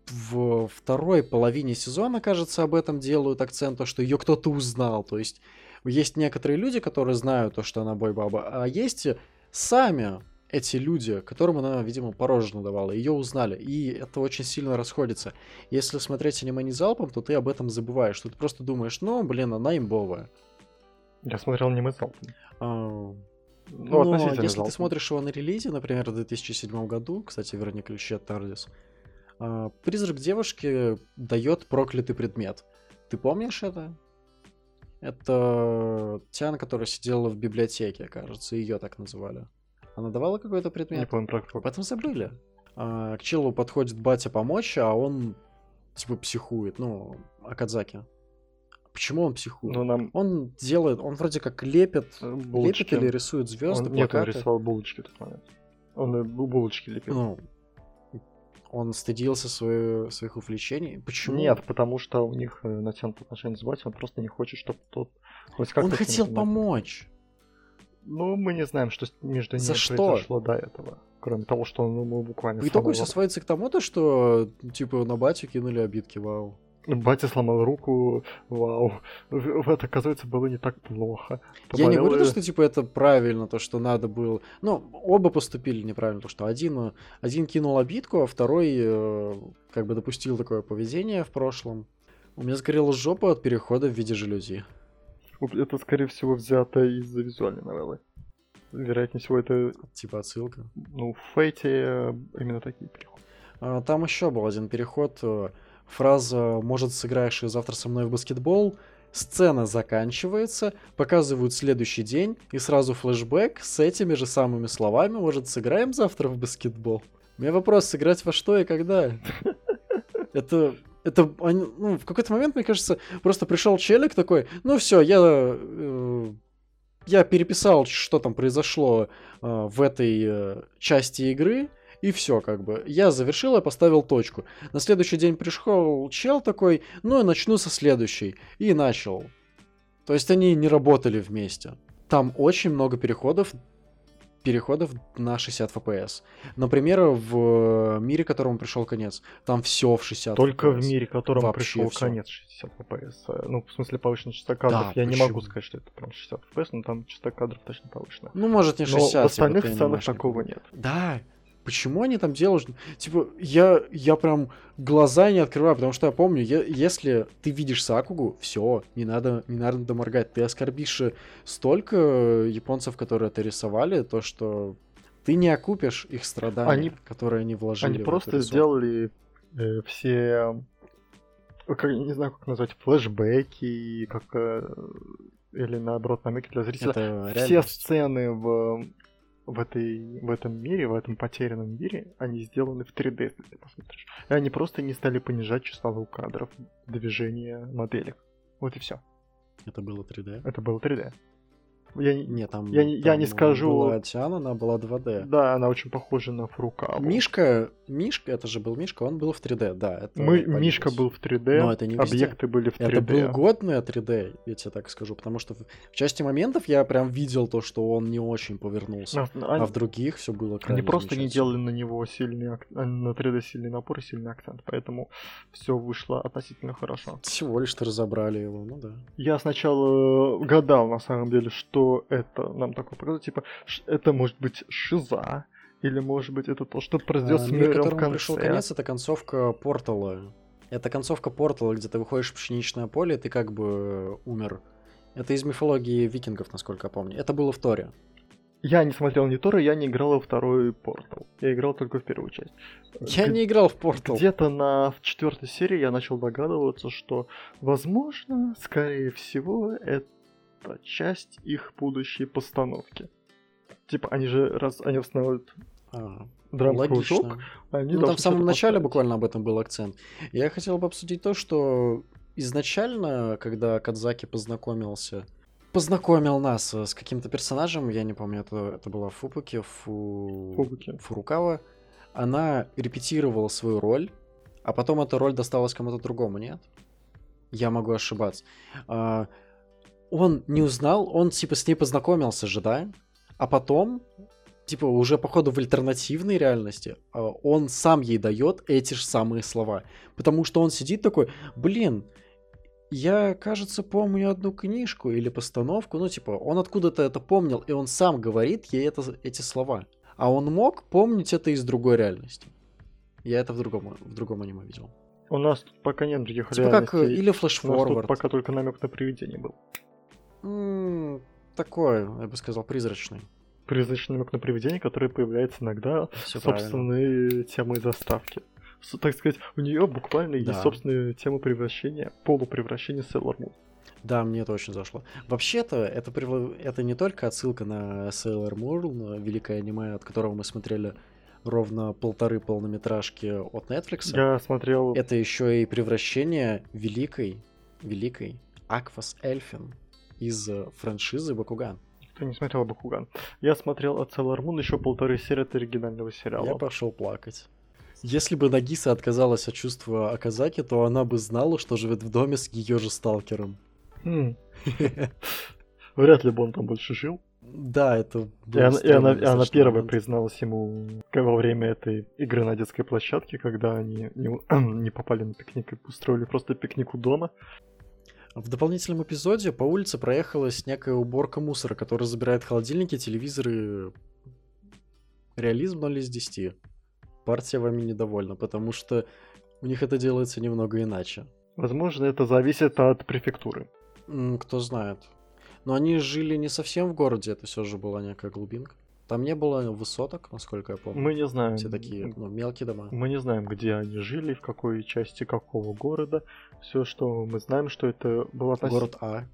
в второй половине сезона, кажется, об этом делают акцент, то, что ее кто-то узнал. То есть есть некоторые люди, которые знают то, что она бойбаба, а есть сами эти люди, которым она, видимо, порожно давала, ее узнали. И это очень сильно расходится. Если смотреть аниме не залпом, то ты об этом забываешь, что ты просто думаешь, ну, блин, она имбовая. я смотрел не залпом. А, Ну, но если залпом. ты смотришь его на релизе, например, в 2007 году, кстати, верни ключи от Тардис, а, призрак девушки дает проклятый предмет. Ты помнишь это? Это Тиана, которая сидела в библиотеке, кажется, ее так называли. Она давала какой-то Не предмет? помню про Об этом забыли. А, к челу подходит батя помочь, а он типа психует. Ну, Акадзаки. Почему он психует? Ну, нам Он делает, он вроде как лепит, э, лепит булочки. или рисует звезды, Он, нет, он плакаты. рисовал булочки в тот момент. Он э, бу- булочки лепил. Ну, он стыдился свое- своих увлечений. Почему? Нет, потому что у них э, натянуты отношения с батей, он просто не хочет, чтобы тот хоть как-то... он хотел помочь. Ну, мы не знаем, что между ними За что? произошло до этого. Кроме того, что он ему буквально В итоге все сводится к тому, то, что типа на батю кинули обидки, вау. Батя сломал руку, вау. Это, оказывается, было не так плохо. Я не говорю, что типа это правильно, то, что надо было. Ну, оба поступили неправильно, то, что один, э, один кинул обидку, а второй э, как бы допустил такое поведение в прошлом. У меня сгорела жопа от перехода в виде жалюзи. Это, скорее всего, взято из визуальной новеллы. Вероятнее всего, это, Типа отсылка. ну, в Фейте э, именно такие переходы. А, Там еще был один переход. Фраза «Может, сыграешь завтра со мной в баскетбол?» Сцена заканчивается, показывают следующий день, и сразу флешбэк с этими же самыми словами «Может, сыграем завтра в баскетбол?» У меня вопрос, сыграть во что и когда? Это... Это, они- ну, в какой-то момент, мне кажется, просто пришел челик такой, ну все, я, э, я переписал, что там произошло э, в этой э, части игры, и все, как бы. Я завершил, я поставил точку. На следующий день пришел чел такой, ну и начну со следующей. И начал. То есть они не работали вместе. Там очень много переходов, переходов на 60 FPS. Например, в мире, которому пришел конец, там все в 60 Только в FPS. мире, которому Вообще пришел всё. конец 60 FPS. э, Ну, в смысле, повышенная частота кадров. Да, Я не почему? могу сказать, что это прям 60 FPS, но там частота кадров точно повышена. Ну, может, не Но 60. в остальных типа, анимешник. такого нет. Да. Почему они там делают? Типа, я, я прям глаза не открываю, потому что я помню, е- если ты видишь Сакугу, все, не надо, не надо моргать. Ты оскорбишь столько японцев, которые это рисовали, то что ты не окупишь их страдания, Они- которые они вложили. Они в просто сделали э, все, э, как, не знаю, как назвать, флешбеки, как э, или наоборот намеки для зрителя. Это Все реальность. сцены в в этой в этом мире, в этом потерянном мире, они сделаны в 3D, если ты посмотришь. И они просто не стали понижать частоту кадров, движения моделек. Вот и все. Это было 3D. Это было 3D. Я не- там, Я не- я не там скажу- Была Тиана, она была 2D. Да, она очень похожа на Фрукаву. Мишка, Мишка, это же был Мишка, он был в 3D, да. Это Мы. Мишка был в 3D, Но это не везде. объекты были в 3D. Это был годное 3D, я тебе так скажу, потому что в в части моментов я прям видел то, что он не очень повернулся. Но А они, в других все было они крайне просто не делали на него сильный а, на 3D сильный напор и сильный акцент, поэтому все вышло относительно хорошо. Всего лишь-то разобрали его, ну да. Я сначала э, гадал на самом деле, что это нам такое показывает, типа это может быть шиза, или может быть это то, что произойдет А, с мир, миром в которому конце. пришел конец, это концовка Портала. Это концовка Портала, где ты выходишь в пшеничное поле, и ты как бы э, умер. Это из мифологии викингов, насколько я помню. Это было в Торе. Я не смотрел ни Тора, я не играл во второй портал. Я играл только в первую часть. Я Г- не играл в Портал. Где-то на четвертой серии я начал догадываться, что, возможно, скорее всего, это часть их будущей постановки. Типа, они же, раз они устанавливают А, драм-кружок, они Ну, там в самом начале поставить. буквально об этом был акцент. Я хотел бы обсудить то, что изначально, когда Кадзаки познакомился, познакомил нас э, с каким-то персонажем, я не помню, это, это была Фупуки, Фу... Фубуки. Фурукава, она репетировала свою роль, а потом эта роль досталась кому-то другому, нет? Я могу ошибаться. А, он не узнал, он типа с ней познакомился же, да? А потом, типа уже походу в альтернативной реальности, а, он сам ей дает эти же самые слова. Потому что он сидит такой, блин, я, кажется, помню одну книжку или постановку, ну, типа, он откуда-то это помнил, и он сам говорит ей это, эти слова. А он мог помнить это из другой реальности. Я это в другом, в другом аниме видел. У нас тут пока нет других Типа как реальностей. или нас тут флешфорвард. пока только намек на привидение был. Такое, я бы сказал, призрачный. Призрачный намек на привидение, который появляется иногда Все правильно. собственные темы заставки. С- Так сказать, у нее буквально есть Да. собственная тема превращения, полупревращения Sailor Moon. Да, мне это очень зашло. Вообще-то, это, прив- это не только отсылка на Sailor Moon, великое аниме, от которого мы смотрели ровно полторы полнометражки от Netflix. Я смотрел... Это еще и превращение великой, великой Аквас Эльфин из э, франшизы Бакуган. Ты не смотрел Бакуган. Я смотрел от Sailor Moon еще полторы серии от оригинального сериала. Я пошел плакать. Если бы Нагиса отказалась от чувства Аказаки, то она бы знала, что живет в доме с ее же сталкером. Хм. Вряд ли бы он там больше жил. Да, это И она, и она, и она первая момент. призналась ему во время этой игры на детской площадке, когда они не, не попали на пикник и устроили просто пикник у дома. В дополнительном эпизоде по улице проехалась некая уборка мусора, которая забирает холодильники, телевизоры. Реализм 0 из 10. Партия вами недовольна, потому что у них это делается немного иначе. Возможно, это зависит от префектуры. Кто знает. Но они жили не совсем в городе, это все же была некая глубинка. Там не было высоток, насколько я помню. Мы не знаем. Все такие ну, мелкие дома. Мы не знаем, где они жили, в какой части какого города. Все, что мы знаем, что это был относ- Город А.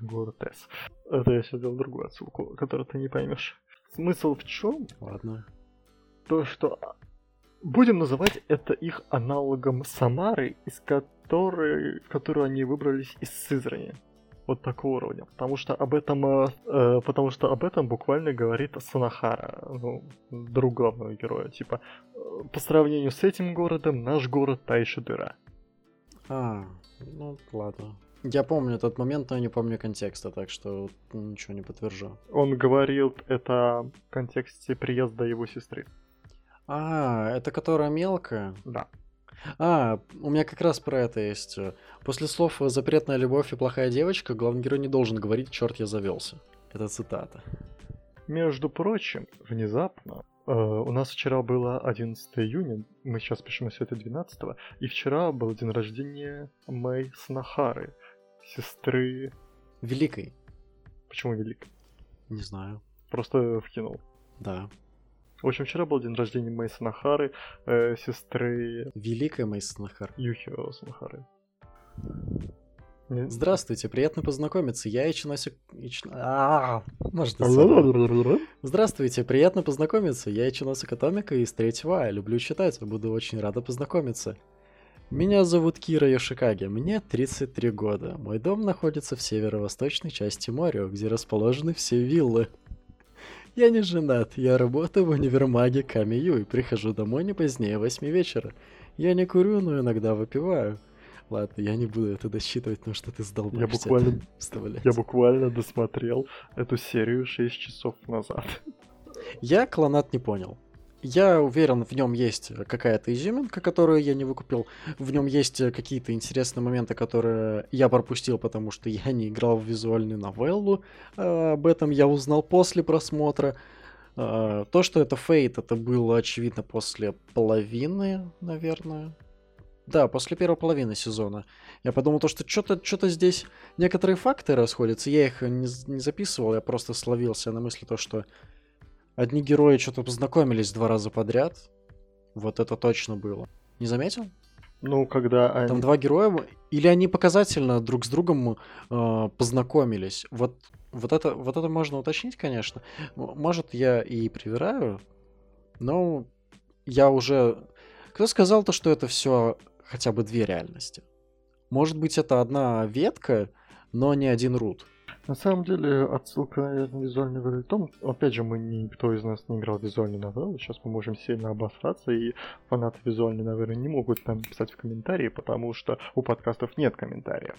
Город С. Это я сейчас сделал другую отсылку, которую ты не поймешь. Смысл в чем? Ладно. То, что а, будем называть это их аналогом Самары, из которой, в которую они выбрались из Сызрани. Вот такого уровня. Потому что об этом, э, э, потому что об этом буквально говорит Санахара, ну, друг главного героя. Типа, э, по сравнению с этим городом, наш город та еще дыра. А, ну ладно. Я помню этот момент, но я не помню контекста, так что ничего не подтвержу. Он говорил это в контексте приезда его сестры. А, это которая мелкая? Да. А, у меня как раз про это есть. После слов «запретная любовь» и «плохая девочка» главный герой не должен говорить «черт, я завелся». Это цитата. Между прочим, внезапно, э, у нас вчера было 11 июня, мы сейчас пишем все это 12 и вчера был день рождения Мэй Снахары, сестры... Великой. Почему велик? Не знаю. Просто вкинул. Да. В общем, вчера был день рождения Мэй Снахары, э, сестры Великая Мейсон Хар. Юхио. Не- Здравствуйте, приятно познакомиться. Я Ичиносик... Ич... А, можно. Здравствуйте, приятно познакомиться. Я Ичиносик Атомика из третьего А. Люблю читать, буду очень рада познакомиться. Меня зовут Кира Йошикаги, мне 33 года. Мой дом находится в северо-восточной части моря, где расположены все виллы. Я не женат, я работаю в универмаге Камию и прихожу домой не позднее 8 вечера. Я не курю, но иногда выпиваю. Ладно, я не буду это досчитывать, потому что ты сдолбаешься Я буквально- вставлять. Я буквально досмотрел эту серию 6 часов назад. Я клонат не понял. Я уверен, в нем есть какая-то изюминка, которую я не выкупил. В нем есть э, какие-то интересные моменты, которые я пропустил, потому что я не играл в визуальную новеллу. А, Об этом я узнал после просмотра. То, что это фейт, это было очевидно после половины, наверное. Да, после первой половины сезона. Я подумал, то, что что-то что здесь некоторые факты расходятся. Я их не, не записывал, я просто словился на мысли то, что одни герои что-то познакомились два раза подряд. Вот это точно было. Не заметил? Ну, когда они... Там два героя, или они показательно друг с другом э, познакомились. Вот, вот, это, вот это можно уточнить, конечно. Может, я и привираю, но я уже... Кто сказал то, что это все хотя бы две реальности? Может быть, это одна ветка, но не один рут. На самом деле, отсылка, наверное, визуальной новеллы в том, опять же, мы никто из нас не играл в визуальную новеллу, сейчас мы можем сильно обосраться, и фанаты визуальной новеллы не могут нам писать в комментарии, потому что у подкастов нет комментариев.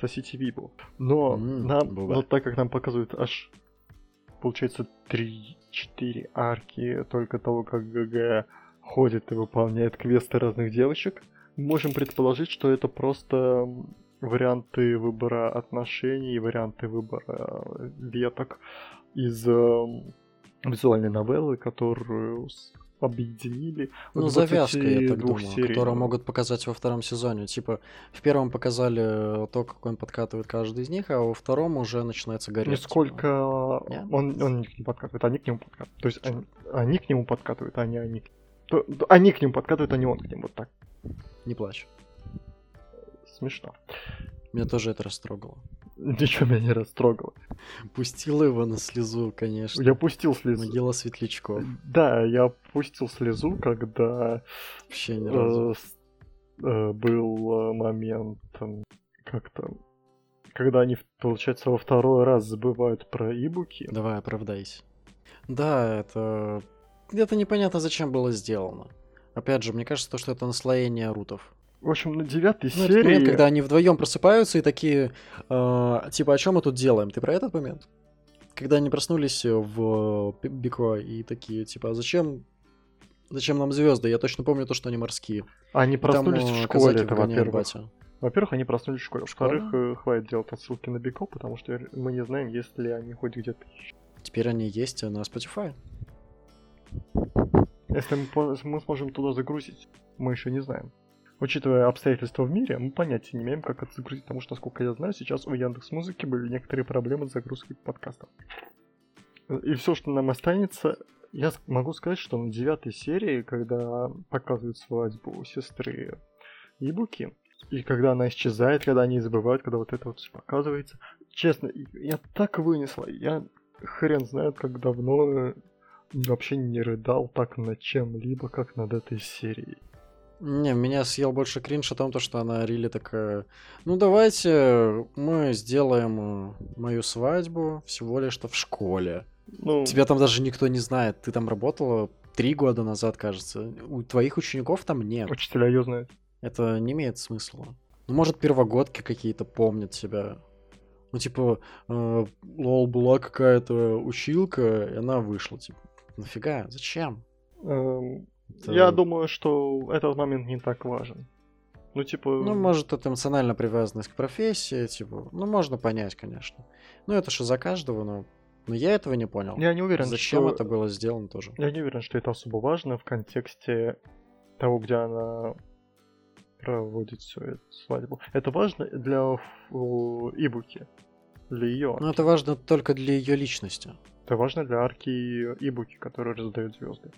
Сосите Вибу. Но, М, нам, бывает. но так как нам показывают аж, получается, 3-4 арки только того, как ГГ ходит и выполняет квесты разных девочек, можем предположить, что это просто варианты выбора отношений, варианты выбора э, веток из э, визуальной новеллы, которую объединили. Ну, завязка, я так 22 думаю, серий. которую могут показать во втором сезоне. Типа, в первом показали то, как он подкатывает каждый из них, а во втором уже начинается гореть. Нисколько Не? он, он не подкатывает, они к нему подкатывают. То есть они, они к нему подкатывают, а не они. они к нему подкатывают, а не он к ним. Вот так. Не плачь. Смешно. Меня тоже это растрогало. Ничего меня не растрогало. Пустила его на слезу, конечно. Я пустил слезу. Могила светлячков. Да, я пустил слезу, когда Вообще ни разу. э, с- э, был э, момент, м, как-то, когда они, получается, во второй раз забывают про ибуки. Давай, оправдайся. Да, это... Это непонятно, зачем было сделано. Опять же, мне кажется, то, что это наслоение рутов. В общем, на девятой Ну, этот момент, серии... когда они вдвоем просыпаются и такие, э, типа, о чем мы тут делаем? Ты про этот момент? Когда они проснулись в Пи- Бико и такие, типа, а зачем, зачем нам звезды? Я точно помню то, что они морские. Они И там, проснулись э, в школе, это во-первых. Во-первых, они проснулись в школе. Во-вторых, э, хватит делать отсылки на Бико, потому что мы не знаем, есть ли они хоть где-то. Теперь они есть на Spotify. Если мы, мы сможем туда загрузить, мы еще не знаем. Учитывая обстоятельства в мире, мы понятия не имеем, как это загрузить, потому что, насколько я знаю, сейчас у Яндекс Музыки были некоторые проблемы с загрузкой подкастов. И все, что нам останется, я могу сказать, что на девятой серии, когда показывают свадьбу сестры Ибуки, и когда она исчезает, когда они забывают, когда вот это вот все показывается, честно, я так вынесла, я хрен знает, как давно э, вообще не рыдал так над чем-либо, как над этой серией. Не, меня съел больше кринж о том, то, что она рили такая, ну давайте мы сделаем э, мою свадьбу всего лишь что в школе. Ну, Тебя там даже никто не знает. Ты там работала три года назад, кажется. У твоих учеников там нет. учителя ее знают. Это не имеет смысла. Ну, может, первогодки какие-то помнят себя. Ну, типа, э, лол, была какая-то училка, и она вышла. Типа, нафига? Зачем? Эм, Это- Я думаю, что этот момент не так важен. Ну, типа... Ну, может, это эмоциональная привязанность к профессии, типа, ну, можно понять, конечно. Ну, это же за каждого, но, но я этого не понял. Я не уверен, Зачем что... это было сделано тоже? Я не уверен, что это особо важно в контексте того, где она проводит всю эту свадьбу. Это важно для Ибуки. Для ее. Ну, это важно только для ее личности. Это важно для арки Ибуки, который раздает звезды.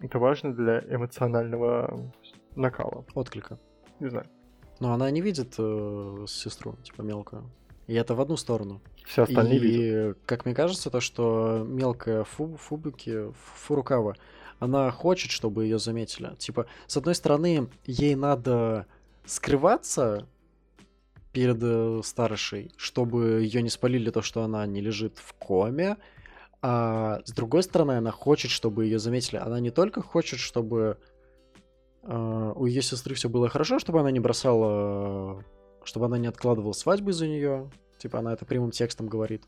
Это важно для эмоционального накала. Отклика. Не знаю. Но она не видит э, сестру, типа, мелкую. И это в одну сторону. Все остальные и, видят. как мне кажется, то, что мелкая фу Фубуки, Фурукава, она хочет, чтобы ее заметили. Типа, с одной стороны, ей надо скрываться перед э, старшей, чтобы ее не спалили то, что она не лежит в коме, а с другой стороны, она хочет, чтобы ее заметили. Она не только хочет, чтобы э, у ее сестры все было хорошо, чтобы она не бросала, чтобы она не откладывала свадьбу из-за нее. Типа она это прямым текстом говорит.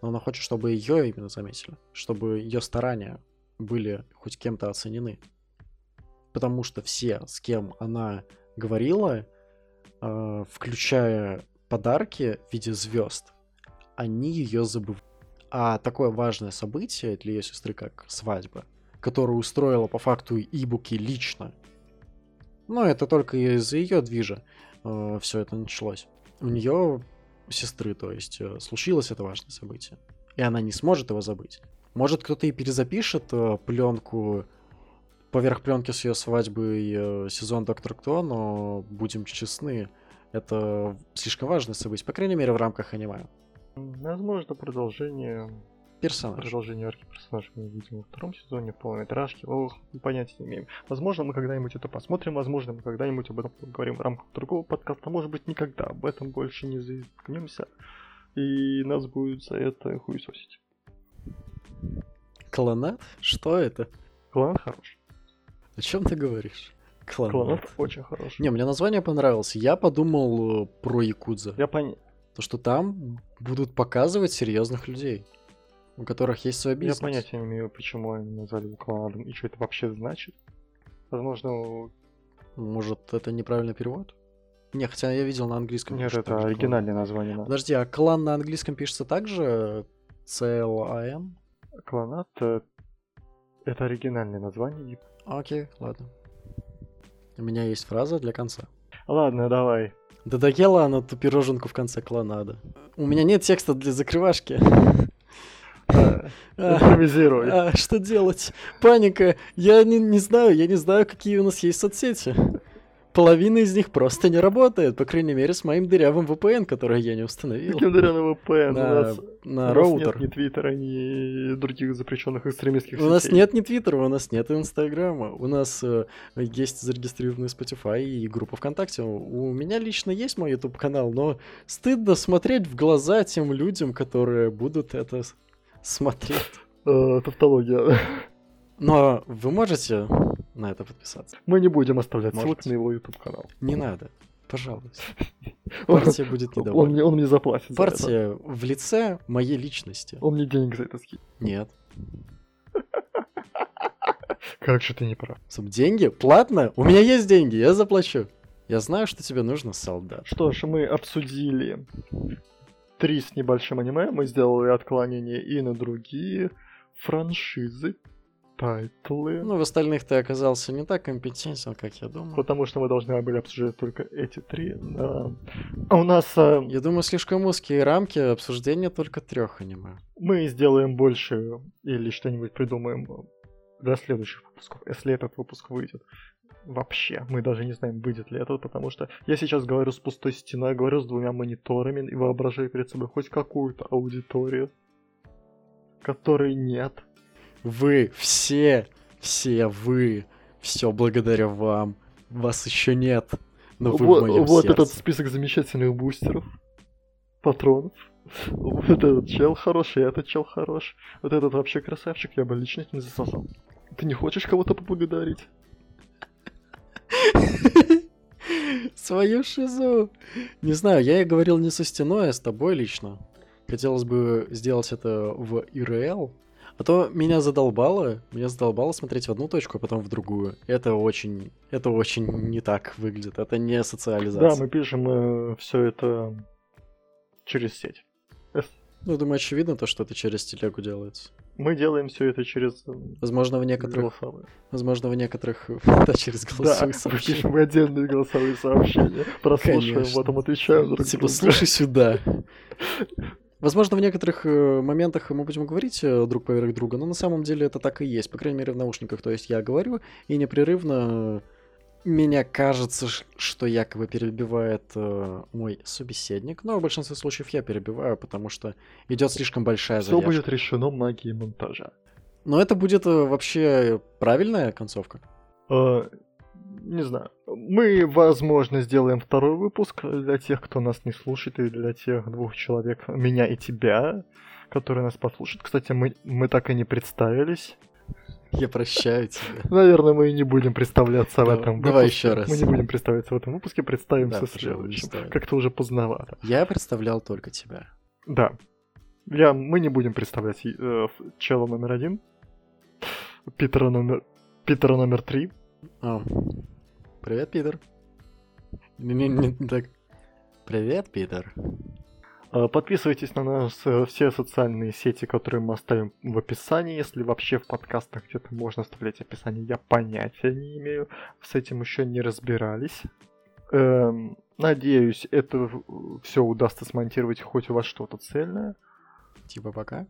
Но она хочет, чтобы ее именно заметили, чтобы ее старания были хоть кем-то оценены. Потому что все, с кем она говорила, э, включая подарки в виде звезд, они ее забывают. А такое важное событие для ее сестры, как свадьба, которую устроила по факту Ибуки лично, но это только из-за ее движа все это началось. У нее сестры, то есть, э, случилось это важное событие. И она не сможет его забыть. Может, кто-то и перезапишет пленку поверх пленки с ее свадьбы э, сезон Доктор Кто, но будем честны, это слишком важное событие, по крайней мере, в рамках аниме. Возможно, продолжение Персонаж. Продолжение арки персонажей мы увидим во втором сезоне, полнометражки. Ох, понятия не имеем. Возможно, мы когда-нибудь это посмотрим, возможно, мы когда-нибудь об этом поговорим в рамках другого подкаста, может быть, никогда об этом больше не заикнемся. И нас будет за это хуесосить. Клонат? Что это? Клан хорош. О чем ты говоришь? Клонат. Кланат очень хорош. Не, мне название понравилось. Я подумал э, про Якудза. Я пон... То, что там будут показывать серьезных людей, у которых есть свой Я бизнес. понятия не имею, почему они назвали его и что это вообще значит. Возможно, Может, это неправильный перевод? Не, хотя я видел на английском. нет, это оригинальное название. клан. на- Подожди, а клан на английском пишется также C-L-A-N? Кланат э, это оригинальное название. Окей, ладно. У меня есть фраза для конца. Ладно, давай. Да доела она ту пироженку в конце клонада. У меня нет текста для закрывашки. Э, А, Импровизируй. а, Что делать? Паника. Я не, не знаю, я не знаю, какие у нас есть соцсети. Половина из них просто не работает, по крайней мере, с моим дырявым VPN, который я не установил. Каким дырявым VPN? У На, нас, на у нас роутер. нет ни Твиттера, ни других запрещенных экстремистских У нас сетей. нет ни Твиттера, у нас нет Инстаграма, у нас э, есть зарегистрированный Spotify и группа ВКонтакте. У меня лично есть мой YouTube канал, но стыдно смотреть в глаза тем людям, которые будут это смотреть. Э, тавтология. Но вы можете на это подписаться? Мы не будем оставлять Можете. на его YouTube канал. Не надо, пожалуйста. Он, Партия будет он недовольна. мне, он мне заплатит за это. Партия в лице моей личности. Он мне денег за это скинет. Нет. Как же ты не прав. Деньги? Платно? У меня есть деньги, я заплачу. Я знаю, что тебе нужно, солдат. Что ж, мы обсудили три с небольшим аниме. Мы сделали отклонение и на другие франшизы, тайтлы. Ну, в остальных ты оказался не так компетентен, как я думал. Потому что мы должны были обсуждать только эти три. да. А у нас э, Я думаю, слишком узкие рамки обсуждения только трех аниме. мы сделаем больше или что-нибудь придумаем для следующих выпусков, если этот выпуск выйдет. Вообще, мы даже не знаем, выйдет ли это, потому что я сейчас говорю с пустой стеной, говорю с двумя мониторами и воображаю перед собой хоть какую-то аудиторию, которой нет. Вы все, все вы, все благодаря вам. Вас еще нет, но вы вот в моем вот сердце. этот список замечательных бустеров, патронов. Вот этот чел хороший, этот чел хорош. Вот этот вообще красавчик, я бы лично не засосал. Ты не хочешь кого-то поблагодарить? Свою шизу. Не знаю, я и говорил не со стеной, а с тобой лично. Хотелось бы сделать это в ИРЛ. А то меня задолбало, меня задолбало смотреть в одну точку, а потом в другую. Это очень, это очень не так выглядит. Это не социализация. Да, мы пишем все это через сеть. Эс- Ну, думаю, очевидно то, что это через телегу делается. Мы делаем все это через э, Возможно, в некоторых, голосовые. возможно, в некоторых, да, через Да, голосовые мы сообщения. пишем отдельные голосовые сообщения, прослушиваем, Конечно. потом отвечаем друг Типа, другу. слушай сюда. Возможно, в некоторых э, моментах мы будем говорить э, друг поверх друга, но на самом деле это так и есть, по крайней мере в наушниках. То есть я говорю, и непрерывно меня кажется, что якобы перебивает э, мой собеседник, но в большинстве случаев я перебиваю, потому что идет слишком большая Все задержка. будет решено магией монтажа. Но это будет э, вообще правильная концовка. Э, Не знаю. Мы, возможно, сделаем второй выпуск для тех, кто нас не слушает, и для тех двух человек, меня и тебя, которые нас послушают. Кстати, мы, мы так и не представились. Я прощаю тебя. Наверное, мы и не будем представляться в этом выпуске. давай еще раз. Мы не будем представляться в этом выпуске, представимся Да, представим. Как-то уже поздновато. Я представлял только тебя. Да. Я, мы не будем представлять э, чела номер один, Питера номер, Питера номер три. О, привет, Питер. Не, не, не так. Привет, Питер. Э, Подписывайтесь на нас э, все социальные сети, которые мы оставим в описании. Если вообще в подкастах где-то можно оставлять описание, я понятия не имею. С этим еще не разбирались. Эм, надеюсь, это все удастся смонтировать хоть у вас что-то цельное. Типа пока.